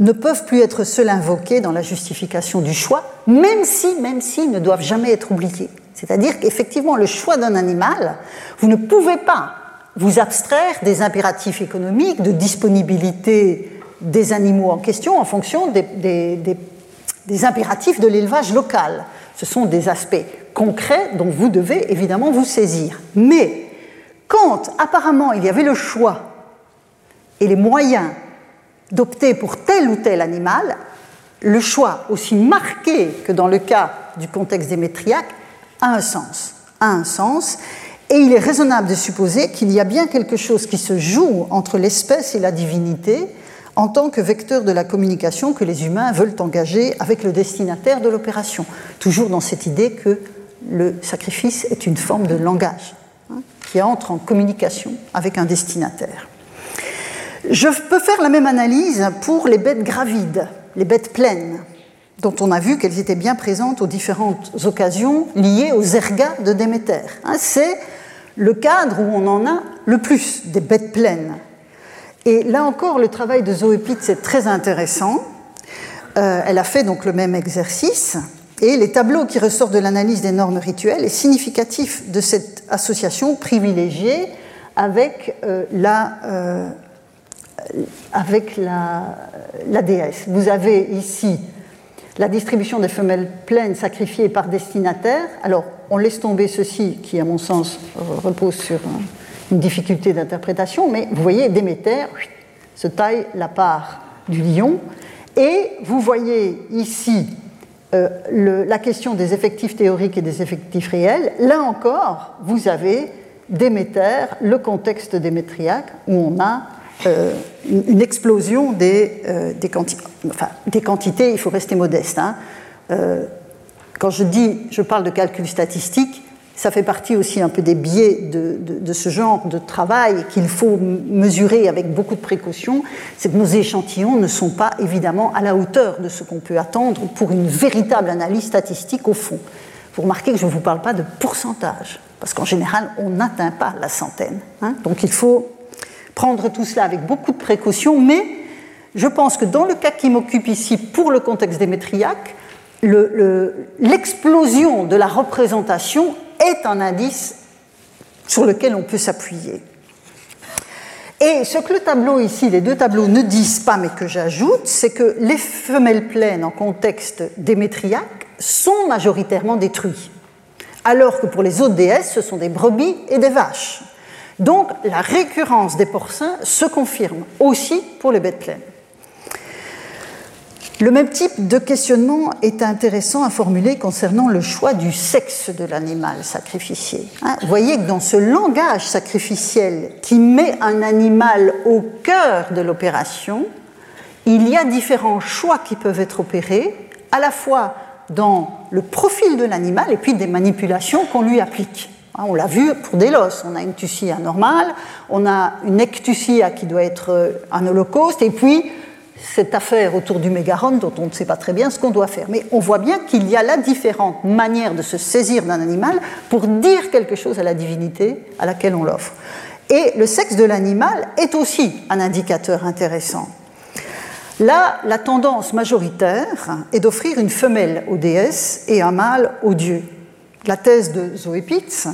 Speaker 2: ne peuvent plus être seuls invoqués dans la justification du choix, même si, même si, ne doivent jamais être oubliés. C'est-à-dire qu'effectivement, le choix d'un animal, vous ne pouvez pas vous abstraire des impératifs économiques, de disponibilité des animaux en question en fonction des, impératifs de l'élevage local. Ce sont des aspects concrets dont vous devez évidemment vous saisir. Mais quand apparemment il y avait le choix et les moyens d'opter pour tel ou tel animal, le choix aussi marqué que dans le cas du contexte démétriaque a un sens. A un sens. Et il est raisonnable de supposer qu'il y a bien quelque chose qui se joue entre l'espèce et la divinité, en tant que vecteur de la communication que les humains veulent engager avec le destinataire de l'opération. Toujours dans cette idée que le sacrifice est une forme de langage hein, qui entre en communication avec un destinataire. Je peux faire la même analyse pour les bêtes gravides, les bêtes pleines, dont on a vu qu'elles étaient bien présentes aux différentes occasions liées aux ergas de Déméter. Hein, c'est le cadre où on en a le plus, des bêtes pleines. Et là encore, le travail de Zoé Pitts est très intéressant. Euh, elle a fait donc le même exercice. Et les tableaux qui ressortent de l'analyse des normes rituelles est significatif de cette association privilégiée avec, euh, la, euh, avec la, déesse. Vous avez ici la distribution des femelles pleines sacrifiées par destinataire. Alors, on laisse tomber ceci qui, à mon sens, repose sur une difficulté d'interprétation, mais vous voyez, Déméter se taille la part du lion. Et vous voyez ici euh, la question des effectifs théoriques et des effectifs réels, là encore, vous avez Déméter, le contexte démétriaque, où on a euh, une explosion des, euh, des, enfin, des, quantités, il faut rester modeste. Hein. quand je dis, je parle de calcul statistique, ça fait partie aussi un peu des biais de, ce genre de travail qu'il faut mesurer avec beaucoup de précaution, c'est que nos échantillons ne sont pas évidemment à la hauteur de ce qu'on peut attendre pour une véritable analyse statistique au fond. Vous remarquez que je ne vous parle pas de pourcentage, parce qu'en général, on n'atteint pas la centaine. Hein. Donc il faut prendre tout cela avec beaucoup de précaution, mais je pense que dans le cas qui m'occupe ici pour le contexte démétriaque, l'explosion de la représentation est un indice sur lequel on peut s'appuyer. Et ce que le tableau ici, les deux tableaux ne disent pas, mais que j'ajoute, c'est que les femelles pleines en contexte démétriaque sont majoritairement détruites, alors que pour les autres déesses, ce sont des brebis et des vaches. Donc la récurrence des porcins se confirme aussi pour les bêtes pleines. Le même type de questionnement est intéressant à formuler concernant le choix du sexe de l'animal sacrificié. Hein, vous voyez que dans ce langage sacrificiel qui met un animal au cœur de l'opération, il y a différents choix qui peuvent être opérés, à la fois dans le profil de l'animal et puis des manipulations qu'on lui applique. Hein, on l'a vu pour Délos, on a une tussie anormale, on a une ectussie qui doit être euh, un holocauste, et puis cette affaire autour du mégaron dont on ne sait pas très bien ce qu'on doit faire. Mais on voit bien qu'il y a là différentes manières de se saisir d'un animal pour dire quelque chose à la divinité à laquelle on l'offre. Et le sexe de l'animal est aussi un indicateur intéressant. Là, la tendance majoritaire est d'offrir une femelle aux déesses et un mâle aux dieux. La thèse de Zoé Pitts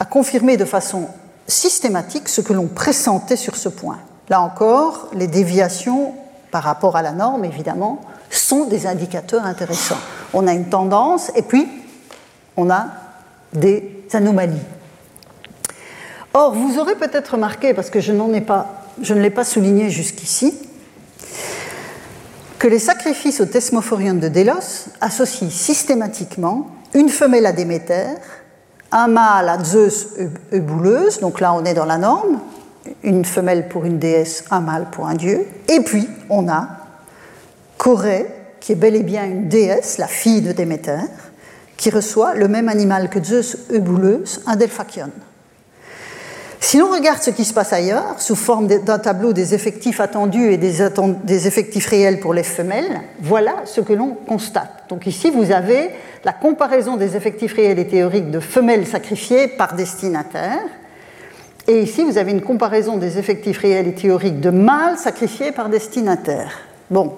Speaker 2: a confirmé de façon systématique ce que l'on pressentait sur ce point. Là encore, les déviations par rapport à la norme, évidemment, sont des indicateurs intéressants. On a une tendance et puis on a des anomalies. Or, vous aurez peut-être remarqué, parce que je, je ne l'ai pas souligné jusqu'ici, que les sacrifices au Thesmophorion de Délos associent systématiquement une femelle à Déméter, un mâle à Zeus eubouleuse, donc là on est dans la norme, une femelle pour une déesse, un mâle pour un dieu. Et puis, on a Corée, qui est bel et bien une déesse, la fille de Déméter, qui reçoit le même animal que Zeus Eubouleuse, un delphakion. Si l'on regarde ce qui se passe ailleurs, sous forme d'un tableau des effectifs attendus et des, effectifs réels pour les femelles, voilà ce que l'on constate. Donc ici, vous avez la comparaison des effectifs réels et théoriques de femelles sacrifiées par destinataire, et ici, vous avez une comparaison des effectifs réels et théoriques de mâles sacrifiés par destinataire. Bon,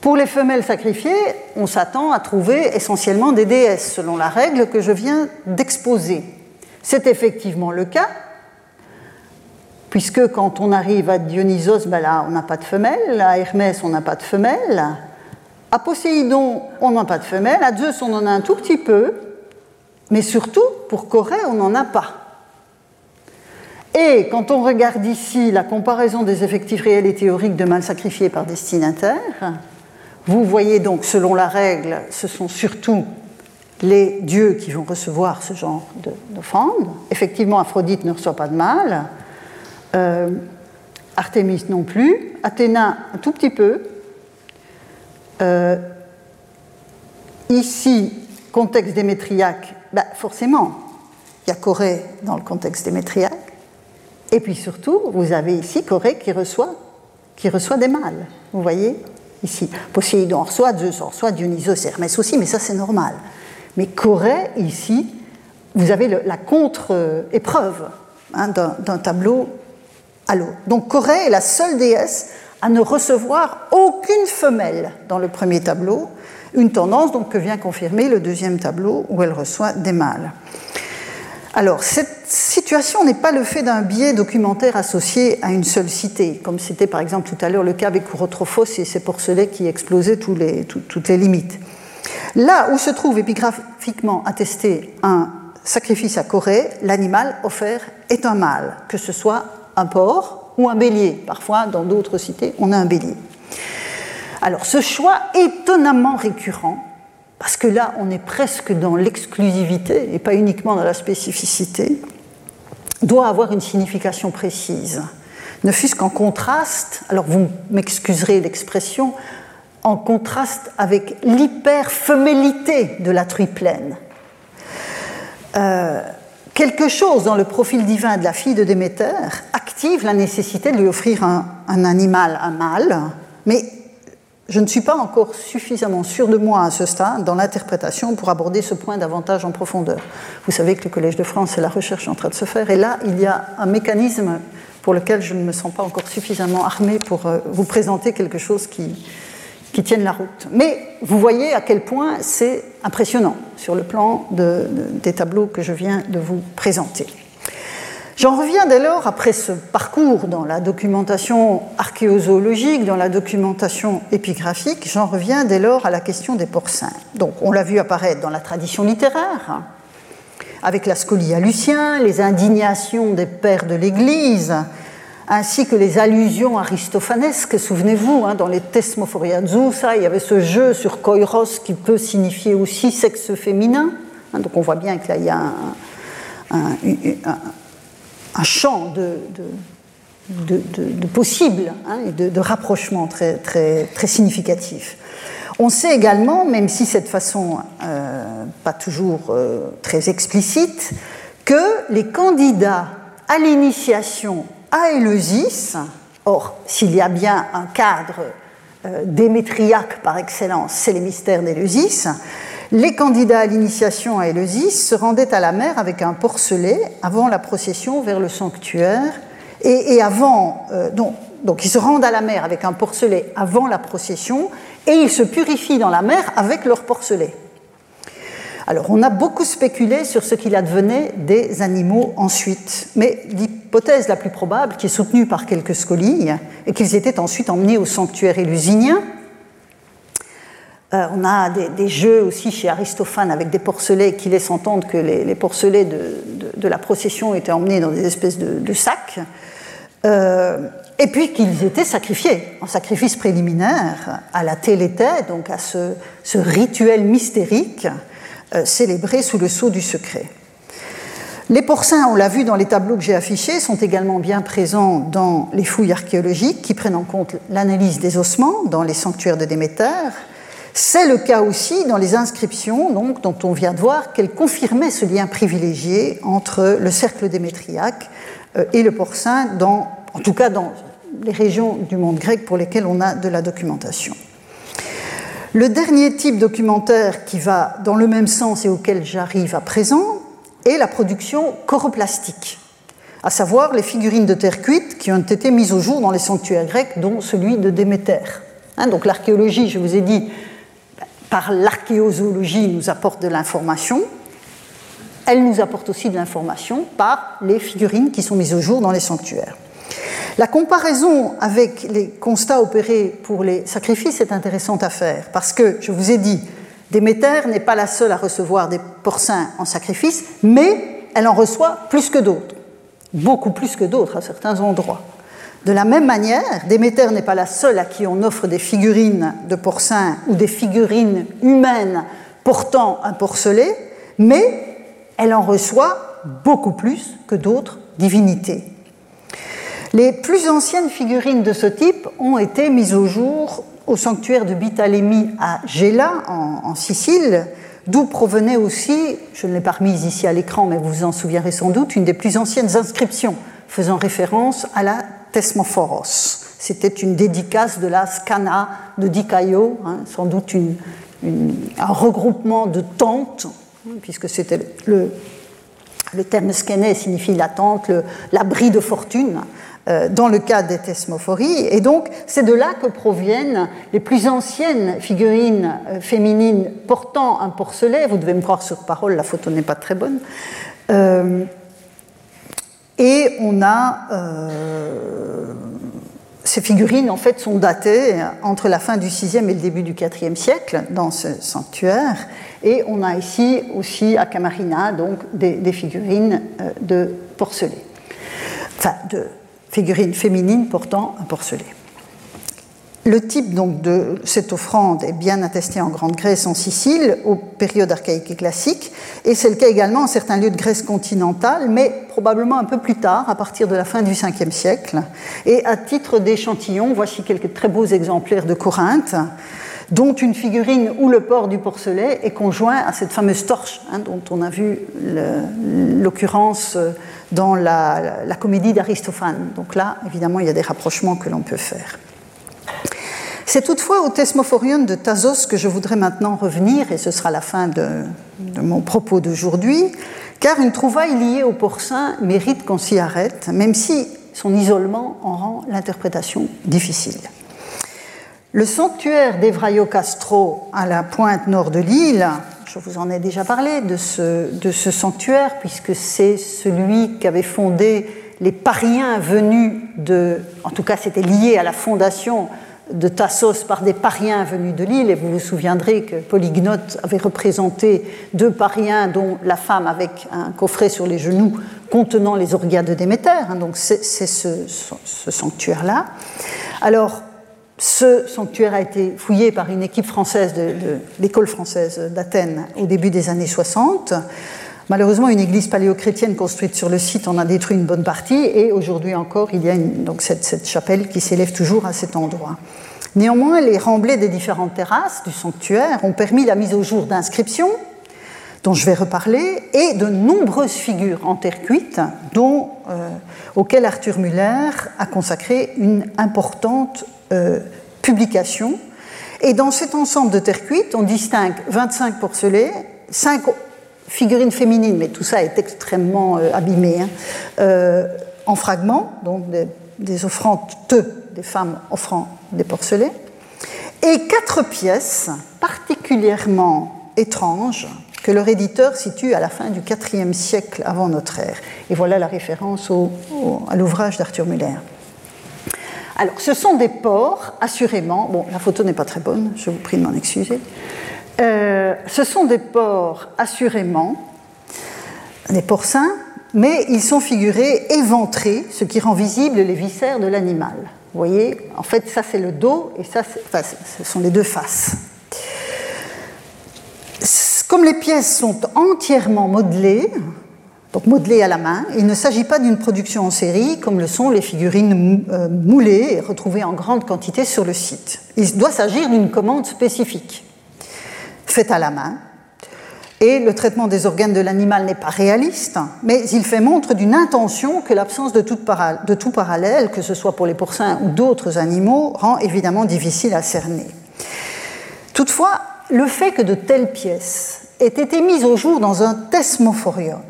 Speaker 2: pour les femelles sacrifiées, on s'attend à trouver essentiellement des déesses, selon la règle que je viens d'exposer. C'est effectivement le cas, puisque quand on arrive à Dionysos, ben on n'a pas de femelle, à Hermès, on n'a pas de femelle, à Poséidon, on n'a pas de femelle, à Zeus, on en a un tout petit peu, mais surtout, pour Corée, on n'en a pas. Et quand on regarde ici la comparaison des effectifs réels et théoriques de mâles sacrifiés par destinataire, vous voyez donc, selon la règle, ce sont surtout les dieux qui vont recevoir ce genre d'offrande. Effectivement, Aphrodite ne reçoit pas de mâle, euh, Artémis non plus, Athéna un tout petit peu. Euh, ici, contexte démétriaque, ben, forcément, il y a Corée dans le contexte démétriaque, et puis surtout, vous avez ici Corée qui reçoit, qui reçoit des mâles. Vous voyez ici Poséidon reçoit, Zeus reçoit, Dionysos, Hermès aussi, mais ça c'est normal. Mais Corée, ici, vous avez la contre-épreuve hein, d'un tableau Donc Corée est la seule déesse à ne recevoir aucune femelle dans le premier tableau, une tendance donc que vient confirmer le deuxième tableau où elle reçoit des mâles. Alors, cette situation n'est pas le fait d'un biais documentaire associé à une seule cité, comme c'était par exemple tout à l'heure le cas avec Urotrophos et ses porcelets qui explosaient toutes les limites. Là où se trouve épigraphiquement attesté un sacrifice à Corée, l'animal offert est un mâle, que ce soit un porc ou un bélier. Parfois, dans d'autres cités, on a un bélier. Alors, ce choix étonnamment récurrent parce que là, on est presque dans l'exclusivité et pas uniquement dans la spécificité, doit avoir une signification précise. Ne fût-ce qu'en contraste, alors vous m'excuserez l'expression, en contraste avec l'hyperfemélité de la triplaine. Euh, quelque chose dans le profil divin de la fille de Déméter active la nécessité de lui offrir un, animal, un mâle, mais je ne suis pas encore suffisamment sûr de moi à ce stade dans l'interprétation pour aborder ce point davantage en profondeur. Vous savez que le Collège de France et la recherche en train de se faire, et là, il y a un mécanisme pour lequel je ne me sens pas encore suffisamment armé pour euh, vous présenter quelque chose qui, qui tienne la route. Mais vous voyez à quel point c'est impressionnant sur le plan des tableaux que je viens de vous présenter. J'en reviens dès lors, après ce parcours dans la documentation archéozoologique, dans la documentation épigraphique, j'en reviens dès lors à la question des porcins. Donc, on l'a vu apparaître dans la tradition littéraire, avec la scolia Lucien, les indignations des pères de l'Église, ainsi que les allusions aristophanesques. Souvenez-vous, hein, dans les Thesmophoria Zousa, il y avait ce jeu sur koiros qui peut signifier aussi sexe féminin. Hein, donc, on voit bien qu'il y a un, un, un champ de, de, possibles hein, et de, rapprochement très, très, très significatif. On sait également, même si cette façon euh, pas toujours euh, très explicite, que les candidats à l'initiation à Éleusis, or s'il y a bien un cadre euh, démétriaque par excellence, c'est les mystères d'Éleusis, les candidats à l'initiation à Éleusis se rendaient à la mer avec un porcelet avant la procession vers le sanctuaire. Et, avant, euh, donc, donc, ils se rendent à la mer avec un porcelet avant la procession et ils se purifient dans la mer avec leur porcelet. Alors on a beaucoup spéculé sur ce qu'il advenait des animaux ensuite, mais la plus probable, qui est soutenue par quelques scolignes, est qu'ils étaient ensuite emmenés au sanctuaire élusinien, euh, on a des, jeux aussi chez Aristophane avec des porcelets qui laissent entendre que les, porcelets de, la procession étaient emmenés dans des espèces de, sacs, euh, et puis qu'ils étaient sacrifiés en sacrifice préliminaire à la télété, donc à ce, rituel mystérique euh, célébré sous le sceau du secret. Les porcins, on l'a vu dans les tableaux que j'ai affichés, sont également bien présents dans les fouilles archéologiques qui prennent en compte l'analyse des ossements dans les sanctuaires de Déméter c'est le cas aussi dans les inscriptions dont on vient de voir qu'elles confirmaient ce lien privilégié entre le cercle démétriaque euh, et le porcin, en tout cas dans les régions du monde grec pour lesquelles on a de la documentation. Le dernier type documentaire qui va dans le même sens et auquel j'arrive à présent est la production choroplastique, à savoir les figurines de terre cuite qui ont été mises au jour dans les sanctuaires grecs, dont celui de Déméter. Hein, donc l'archéologie, je vous ai dit, par l'archéozoologie nous apporte de l'information, elle nous apporte aussi de l'information par les figurines qui sont mises au jour dans les sanctuaires. La comparaison avec les constats opérés pour les sacrifices est intéressante à faire parce que, je vous ai dit, Déméter n'est pas la seule à recevoir des porcins en sacrifice, mais elle en reçoit plus que d'autres, beaucoup plus que d'autres à certains endroits. De la même manière, Déméter n'est pas la seule à qui on offre des figurines de porcins ou des figurines humaines portant un porcelet, mais elle en reçoit beaucoup plus que d'autres divinités. Les plus anciennes figurines de ce type ont été mises au jour au sanctuaire de Bitalémie à Gela, en, Sicile, d'où provenait aussi, je ne l'ai pas remise ici à l'écran, mais vous vous en souviendrez sans doute, une des plus anciennes inscriptions faisant référence à la Thesmophoros. C'était une dédicace de la Scana de Dikaio, hein, sans doute un regroupement de tentes, hein, puisque c'était le, le terme skene signifie la tente, l'abri de fortune, dans le cas des thesmophories. Et donc, c'est de là que proviennent les plus anciennes figurines euh, féminines portant un porcelet. Vous devez me croire sur parole, la photo n'est pas très bonne. Euh, et on a ces figurines en fait sont datées entre la fin du 6e et le début du 4e siècle dans ce sanctuaire. Et on a ici aussi à Camarina donc des, figurines de porcelet, enfin de figurines féminines portant un porcelet. Le type donc de cette offrande est bien attesté en Grande Grèce, en Sicile, aux périodes archaïques et classiques, et c'est le cas également en certains lieux de Grèce continentale, mais probablement un peu plus tard, à partir de la fin du 5e siècle. Et à titre d'échantillon, voici quelques très beaux exemplaires de Corinthe, dont une figurine où le port du porcelet est conjoint à cette fameuse torche, hein, dont on a vu l'occurrence dans la, la comédie d'Aristophane. Donc là, évidemment, il y a des rapprochements que l'on peut faire. C'est toutefois au Thesmophorion de Thasos que je voudrais maintenant revenir, et ce sera la fin de, mon propos d'aujourd'hui, car une trouvaille liée au porcin mérite qu'on s'y arrête, même si son isolement en rend l'interprétation difficile. Le sanctuaire d'Evraio Castro à la pointe nord de l'île, je vous en ai déjà parlé de ce, ce sanctuaire, puisque c'est celui qu'avaient fondé les pariens venus de, en tout cas c'était lié à la fondation de Tassos par des pariens venus de l'île, et vous vous souviendrez que Polygnote avait représenté deux pariens dont la femme avec un coffret sur les genoux contenant les organes de Déméter, donc c'est ce, sanctuaire-là. Alors, ce sanctuaire a été fouillé par une équipe française de, l'école française d'Athènes au début des années 60. Malheureusement, une église paléochrétienne construite sur le site en a détruit une bonne partie et aujourd'hui encore, il y a donc cette, chapelle qui s'élève toujours à cet endroit. Néanmoins, les remblais des différentes terrasses du sanctuaire ont permis la mise au jour d'inscriptions, dont je vais reparler, et de nombreuses figures en terre cuite, dont, euh, auxquelles Arthur Muller a consacré une importante euh, publication. Et dans cet ensemble de terre cuite, on distingue 25 porcelets, 5 figurines féminines, mais tout ça est extrêmement euh, abîmé, hein. euh, en fragments, donc des, offrandes des femmes offrant des porcelets, et quatre pièces particulièrement étranges que leur éditeur situe à la fin du IVe siècle avant notre ère. Et voilà la référence à l'ouvrage d'Arthur Muller. Alors, ce sont des porcs, assurément. Bon, la photo n'est pas très bonne, je vous prie de m'en excuser. Euh, ce sont des porcs assurément, des porcins, mais ils sont figurés éventrés, ce qui rend visible les viscères de l'animal. Vous voyez, en fait, ça c'est le dos et ça, ce sont les deux faces. Comme les pièces sont entièrement modelées, donc modelées à la main, il ne s'agit pas d'une production en série comme le sont les figurines euh, moulées et retrouvées en grande quantité sur le site. Il doit s'agir d'une commande spécifique fait à la main. Et le traitement des organes de l'animal n'est pas réaliste, mais il fait montre d'une intention que l'absence de, de, tout parallèle, que ce soit pour les porcins ou d'autres animaux, rend évidemment difficile à cerner. Toutefois, le fait que de telles pièces aient été mises au jour dans un thesmophorion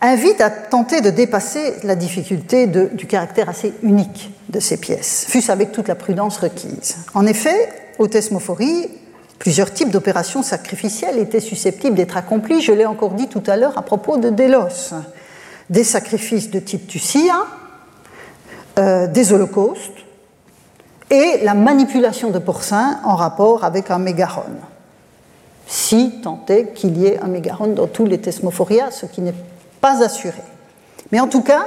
Speaker 2: invite à tenter de dépasser la difficulté du caractère assez unique de ces pièces, fût-ce avec toute la prudence requise. En effet, aux thesmophories, plusieurs types d'opérations sacrificielles étaient susceptibles d'être accomplies. Je l'ai encore dit tout à l'heure à propos de Délos. Des sacrifices de type Tussia, euh, des holocaustes et la manipulation de porcins en rapport avec un mégaron. Si tant est qu'il y ait un mégaron dans tous les thesmophorias, ce qui n'est pas assuré. Mais en tout cas,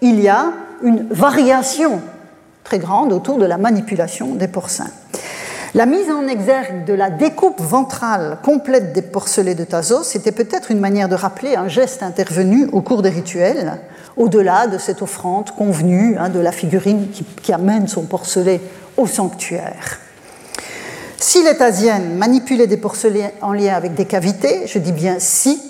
Speaker 2: il y a une variation très grande autour de la manipulation des porcins. La mise en exergue de la découpe ventrale complète des porcelets de Thasos était peut-être une manière de rappeler un geste intervenu au cours des rituels, au-delà de cette offrande convenue hein, de la figurine qui, amène son porcelet au sanctuaire. Si les Thasiennes manipulaient des porcelains en lien avec des cavités, je dis bien si,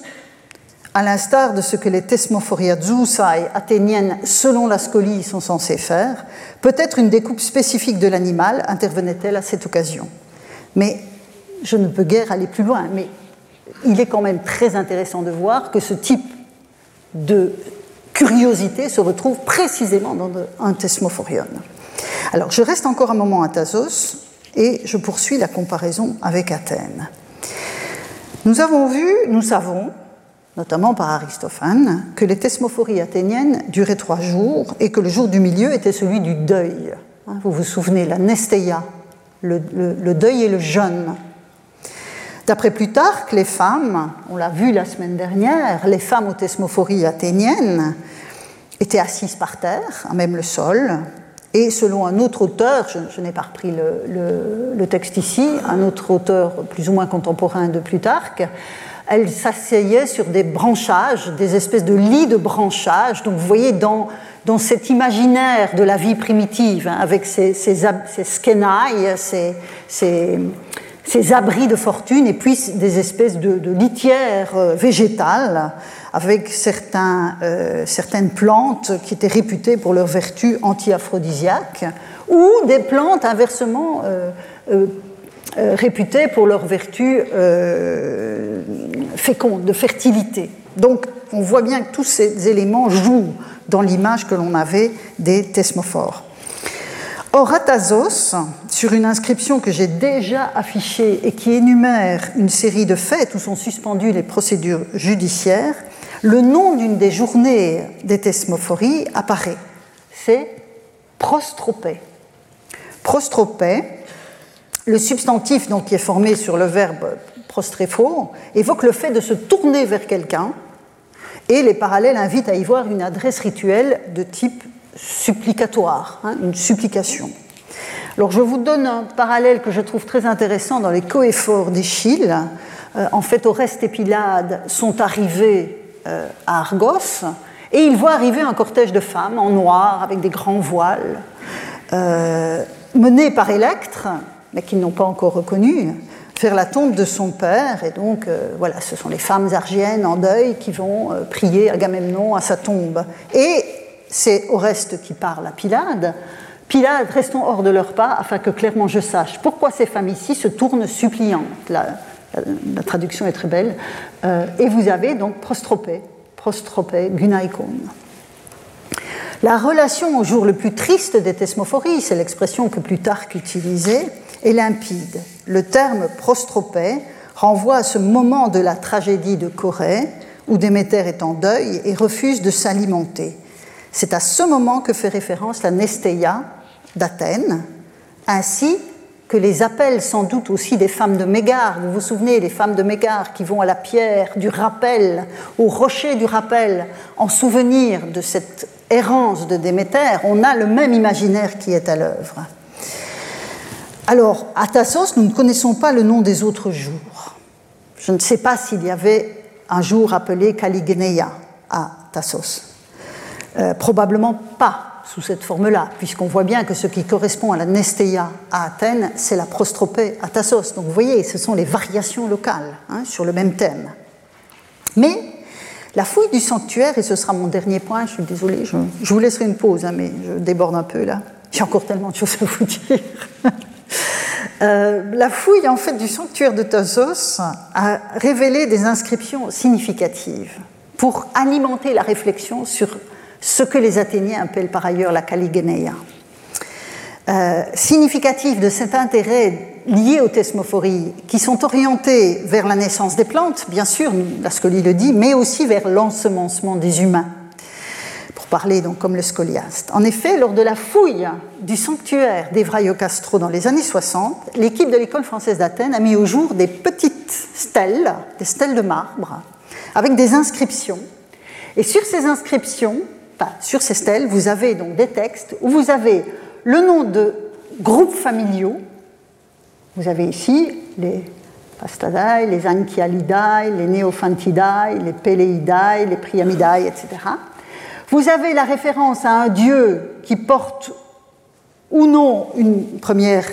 Speaker 2: à l'instar de ce que les Thesmophoria zousai athéniennes, selon la scolie, sont censées faire, peut-être une découpe spécifique de l'animal intervenait-elle à cette occasion. Mais je ne peux guère aller plus loin, mais il est quand même très intéressant de voir que ce type de curiosité se retrouve précisément dans un Thesmophorion. Alors, je reste encore un moment à Thasos et je poursuis la comparaison avec Athènes. Nous avons vu, nous savons, notamment par Aristophane, que les thesmophories athéniennes duraient trois jours et que le jour du milieu était celui du deuil. Hein, vous vous souvenez, la nestéia, le, deuil et le jeûne. D'après Plutarque, les femmes, on l'a vu la semaine dernière, les femmes aux thesmophories athéniennes étaient assises par terre, même le sol, et selon un autre auteur, je, n'ai pas repris le, texte ici, un autre auteur plus ou moins contemporain de Plutarque, elles s'asseyaient sur des branchages, des espèces de lits de branchages. Donc vous voyez dans, dans cet imaginaire de la vie primitive, hein, avec ces, ces, ces ces, ces abris de fortune et puis des espèces de, litières euh, végétales avec certains, euh, certaines plantes qui étaient réputées pour leurs vertus anti-aphrodisiaques ou des plantes inversement euh, réputées pour leurs vertus fécondes, de fertilité. Donc on voit bien que tous ces éléments jouent dans l'image que l'on avait des thesmophores. Or, à sur une inscription que j'ai déjà affichée et qui énumère une série de faits où sont suspendues les procédures judiciaires, le nom d'une des journées des thesmophories apparaît. C'est prostropé. Prostropé, le substantif donc, qui est formé sur le verbe prostrepho, évoque le fait de se tourner vers quelqu'un, et les parallèles invitent à y voir une adresse rituelle de type supplicatoire, hein, une supplication. Alors je vous donne un parallèle que je trouve très intéressant dans les coéphores d'Échille. Euh, en fait, Oreste et Pilade sont arrivés euh, à Argos et ils voient arriver un cortège de femmes en noir avec des grands voiles, euh, menés par Électre, mais qu'ils n'ont pas encore reconnu, vers la tombe de son père. Et donc, voilà, ce sont les femmes argiennes en deuil qui vont prier Agamemnon à sa tombe. Et c'est Oreste qui parle à Pilade. Pilade, restons hors de leur pas afin que clairement je sache pourquoi ces femmes ici se tournent suppliantes. La, traduction est très belle. Euh, et vous avez donc prostropé, prostropé, gunaikon. La relation au jour le plus triste des thesmophories, c'est l'expression que Plutarque utilisait, est limpide. Le terme prostropé renvoie à ce moment de la tragédie de Corée où Déméter est en deuil et refuse de s'alimenter. C'est à ce moment que fait référence la Nestéia d'Athènes, ainsi que les appels sans doute aussi des femmes de Mégare. Vous vous souvenez, les femmes de Mégare qui vont à la pierre du rappel, au rocher du rappel, en souvenir de cette errance de Déméter, on a le même imaginaire qui est à l'œuvre. Alors, à Tassos, nous ne connaissons pas le nom des autres jours. Je ne sais pas s'il y avait un jour appelé Caligneia à Tassos. Euh, probablement pas sous cette forme-là, puisqu'on voit bien que ce qui correspond à la Nestéia à Athènes, c'est la prostropée à Tassos. Donc vous voyez, ce sont les variations locales hein, sur le même thème. Mais la fouille du sanctuaire, et ce sera mon dernier point, je suis désolée, je, vous laisserai une pause, hein, mais je déborde un peu là. J'ai encore tellement de choses à vous dire. [LAUGHS] Euh, la fouille en fait du sanctuaire de Tassos a révélé des inscriptions significatives pour alimenter la réflexion sur ce que les Athéniens appellent par ailleurs la Caligeneia. Euh, de cet intérêt lié aux thesmophories, qui sont orientés vers la naissance des plantes, bien sûr, la scolie le dit, mais aussi vers l'ensemencement des humains, pour parler donc comme le scoliaste. En effet, lors de la fouille du sanctuaire d'Evraio Castro dans les années 60, l'équipe de l'école française d'Athènes a mis au jour des petites stèles, des stèles de marbre, avec des inscriptions. Et sur ces inscriptions, sur ces stèles, vous avez donc des textes où vous avez le nom de groupes familiaux. Vous avez ici les Pastadae, les Anchialidae, les Neophantidae, les Peleidae, les Priamidae, etc. Vous avez la référence à un dieu qui porte ou non une première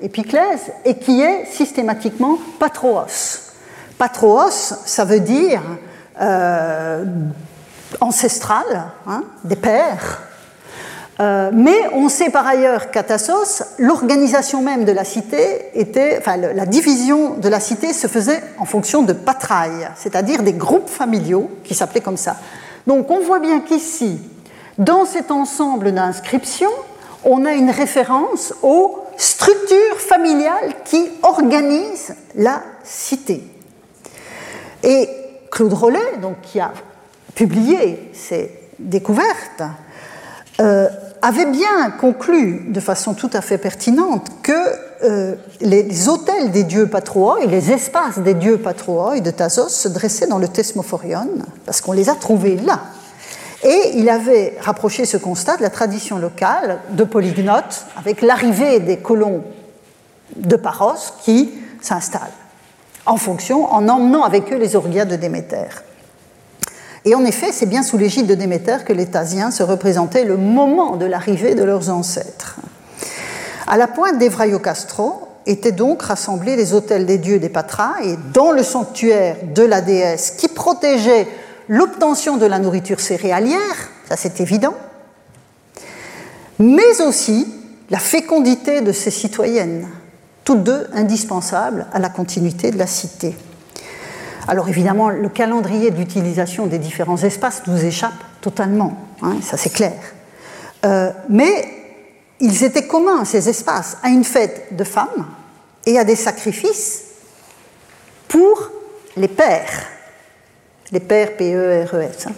Speaker 2: épiclèse et qui est systématiquement patroos. Patroos, ça veut dire euh, ancestral, hein, des pères. Euh, mais on sait par ailleurs qu'à Tassos, l'organisation même de la cité était, enfin, la division de la cité se faisait en fonction de patrailles, c'est-à-dire des groupes familiaux qui s'appelaient comme ça. Donc on voit bien qu'ici, dans cet ensemble d'inscriptions, on a une référence aux structures familiales qui organisent la cité. Et Claude Rollet, donc, qui a publié ces découvertes, euh, avait bien conclu de façon tout à fait pertinente que euh, les hôtels des dieux patrooi et les espaces des dieux patrooi de Thasos se dressaient dans le Thesmophorion, parce qu'on les a trouvés là. Et il avait rapproché ce constat de la tradition locale de polygnotes, avec l'arrivée des colons de Paros qui s'installent en fonction, en emmenant avec eux les orgias de Déméter. Et en effet, c'est bien sous l'égide de Déméter que les Thasiens se représentaient le moment de l'arrivée de leurs ancêtres. À la pointe d'Evraio-Castro étaient donc rassemblés les hôtels des dieux des Patras et dans le sanctuaire de la déesse qui protégeait l'obtention de la nourriture céréalière, ça c'est évident, mais aussi la fécondité de ces citoyennes, toutes deux indispensables à la continuité de la cité. Alors évidemment, le calendrier d'utilisation des différents espaces nous échappe totalement, hein, ça c'est clair. Euh, ils étaient communs, ces espaces, à une fête de femmes et à des sacrifices pour les pères. Les pères, P-E-R-E-S. Hein.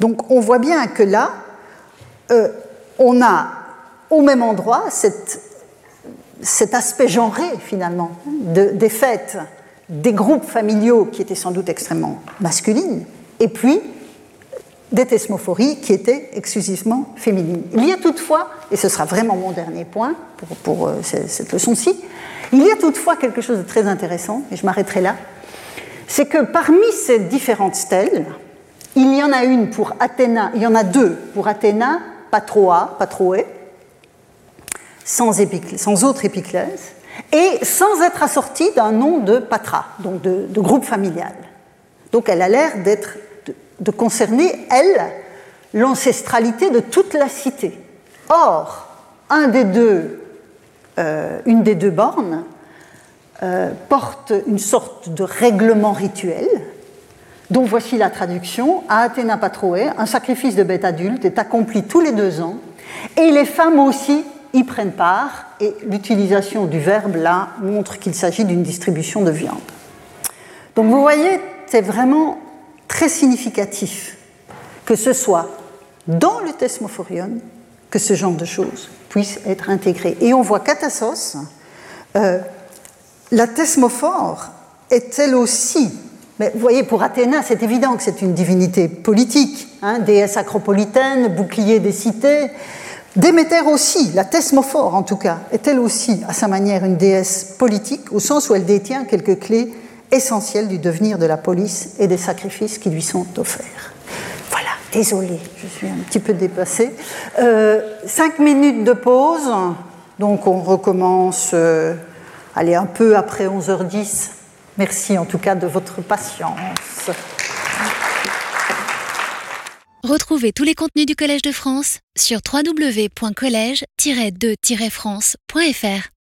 Speaker 2: Donc on voit bien que là, euh, on a au même endroit cet aspect genré finalement des fêtes des groupes familiaux qui étaient sans doute extrêmement masculines, et puis des thesmophories qui étaient exclusivement féminines. Il y a toutefois, et ce sera vraiment mon dernier point pour, euh, cette leçon-ci, il y a toutefois quelque chose de très intéressant, et je m'arrêterai là, c'est que parmi ces différentes stèles, il y en a une pour Athéna, il y en a deux pour Athéna, Patroa, Patroé, sans, sans autre épiclèse, et sans être assortie d'un nom de patra, donc de, groupe familial. Donc elle a l'air d'être, de, concerner, elle, l'ancestralité de toute la cité. Or, euh, une des deux bornes euh, porte une sorte de règlement rituel, dont voici la traduction. À Athéna Patroé, un sacrifice de bête adulte est accompli tous les deux ans, et les femmes aussi y prennent part et l'utilisation du verbe là montre qu'il s'agit d'une distribution de viande. Donc vous voyez, c'est vraiment très significatif que ce soit dans le Thesmophorion que ce genre de choses puisse être intégré. Et on voit qu'à euh, la thesmophore est elle aussi, mais vous voyez, pour Athéna, c'est évident que c'est une divinité politique, hein, déesse acropolitaine, bouclier des cités, Déméter aussi, la thesmophore en tout cas, est elle aussi à sa manière une déesse politique, au sens où elle détient quelques clés essentielles du devenir de la police et des sacrifices qui lui sont offerts. Voilà, désolée, je suis un petit peu dépassée. Euh, cinq minutes de pause, donc on recommence, euh, allez, un peu après 11h10. Merci en tout cas de votre patience.
Speaker 1: Retrouvez tous les contenus du Collège de France sur www.colège-2-france.fr.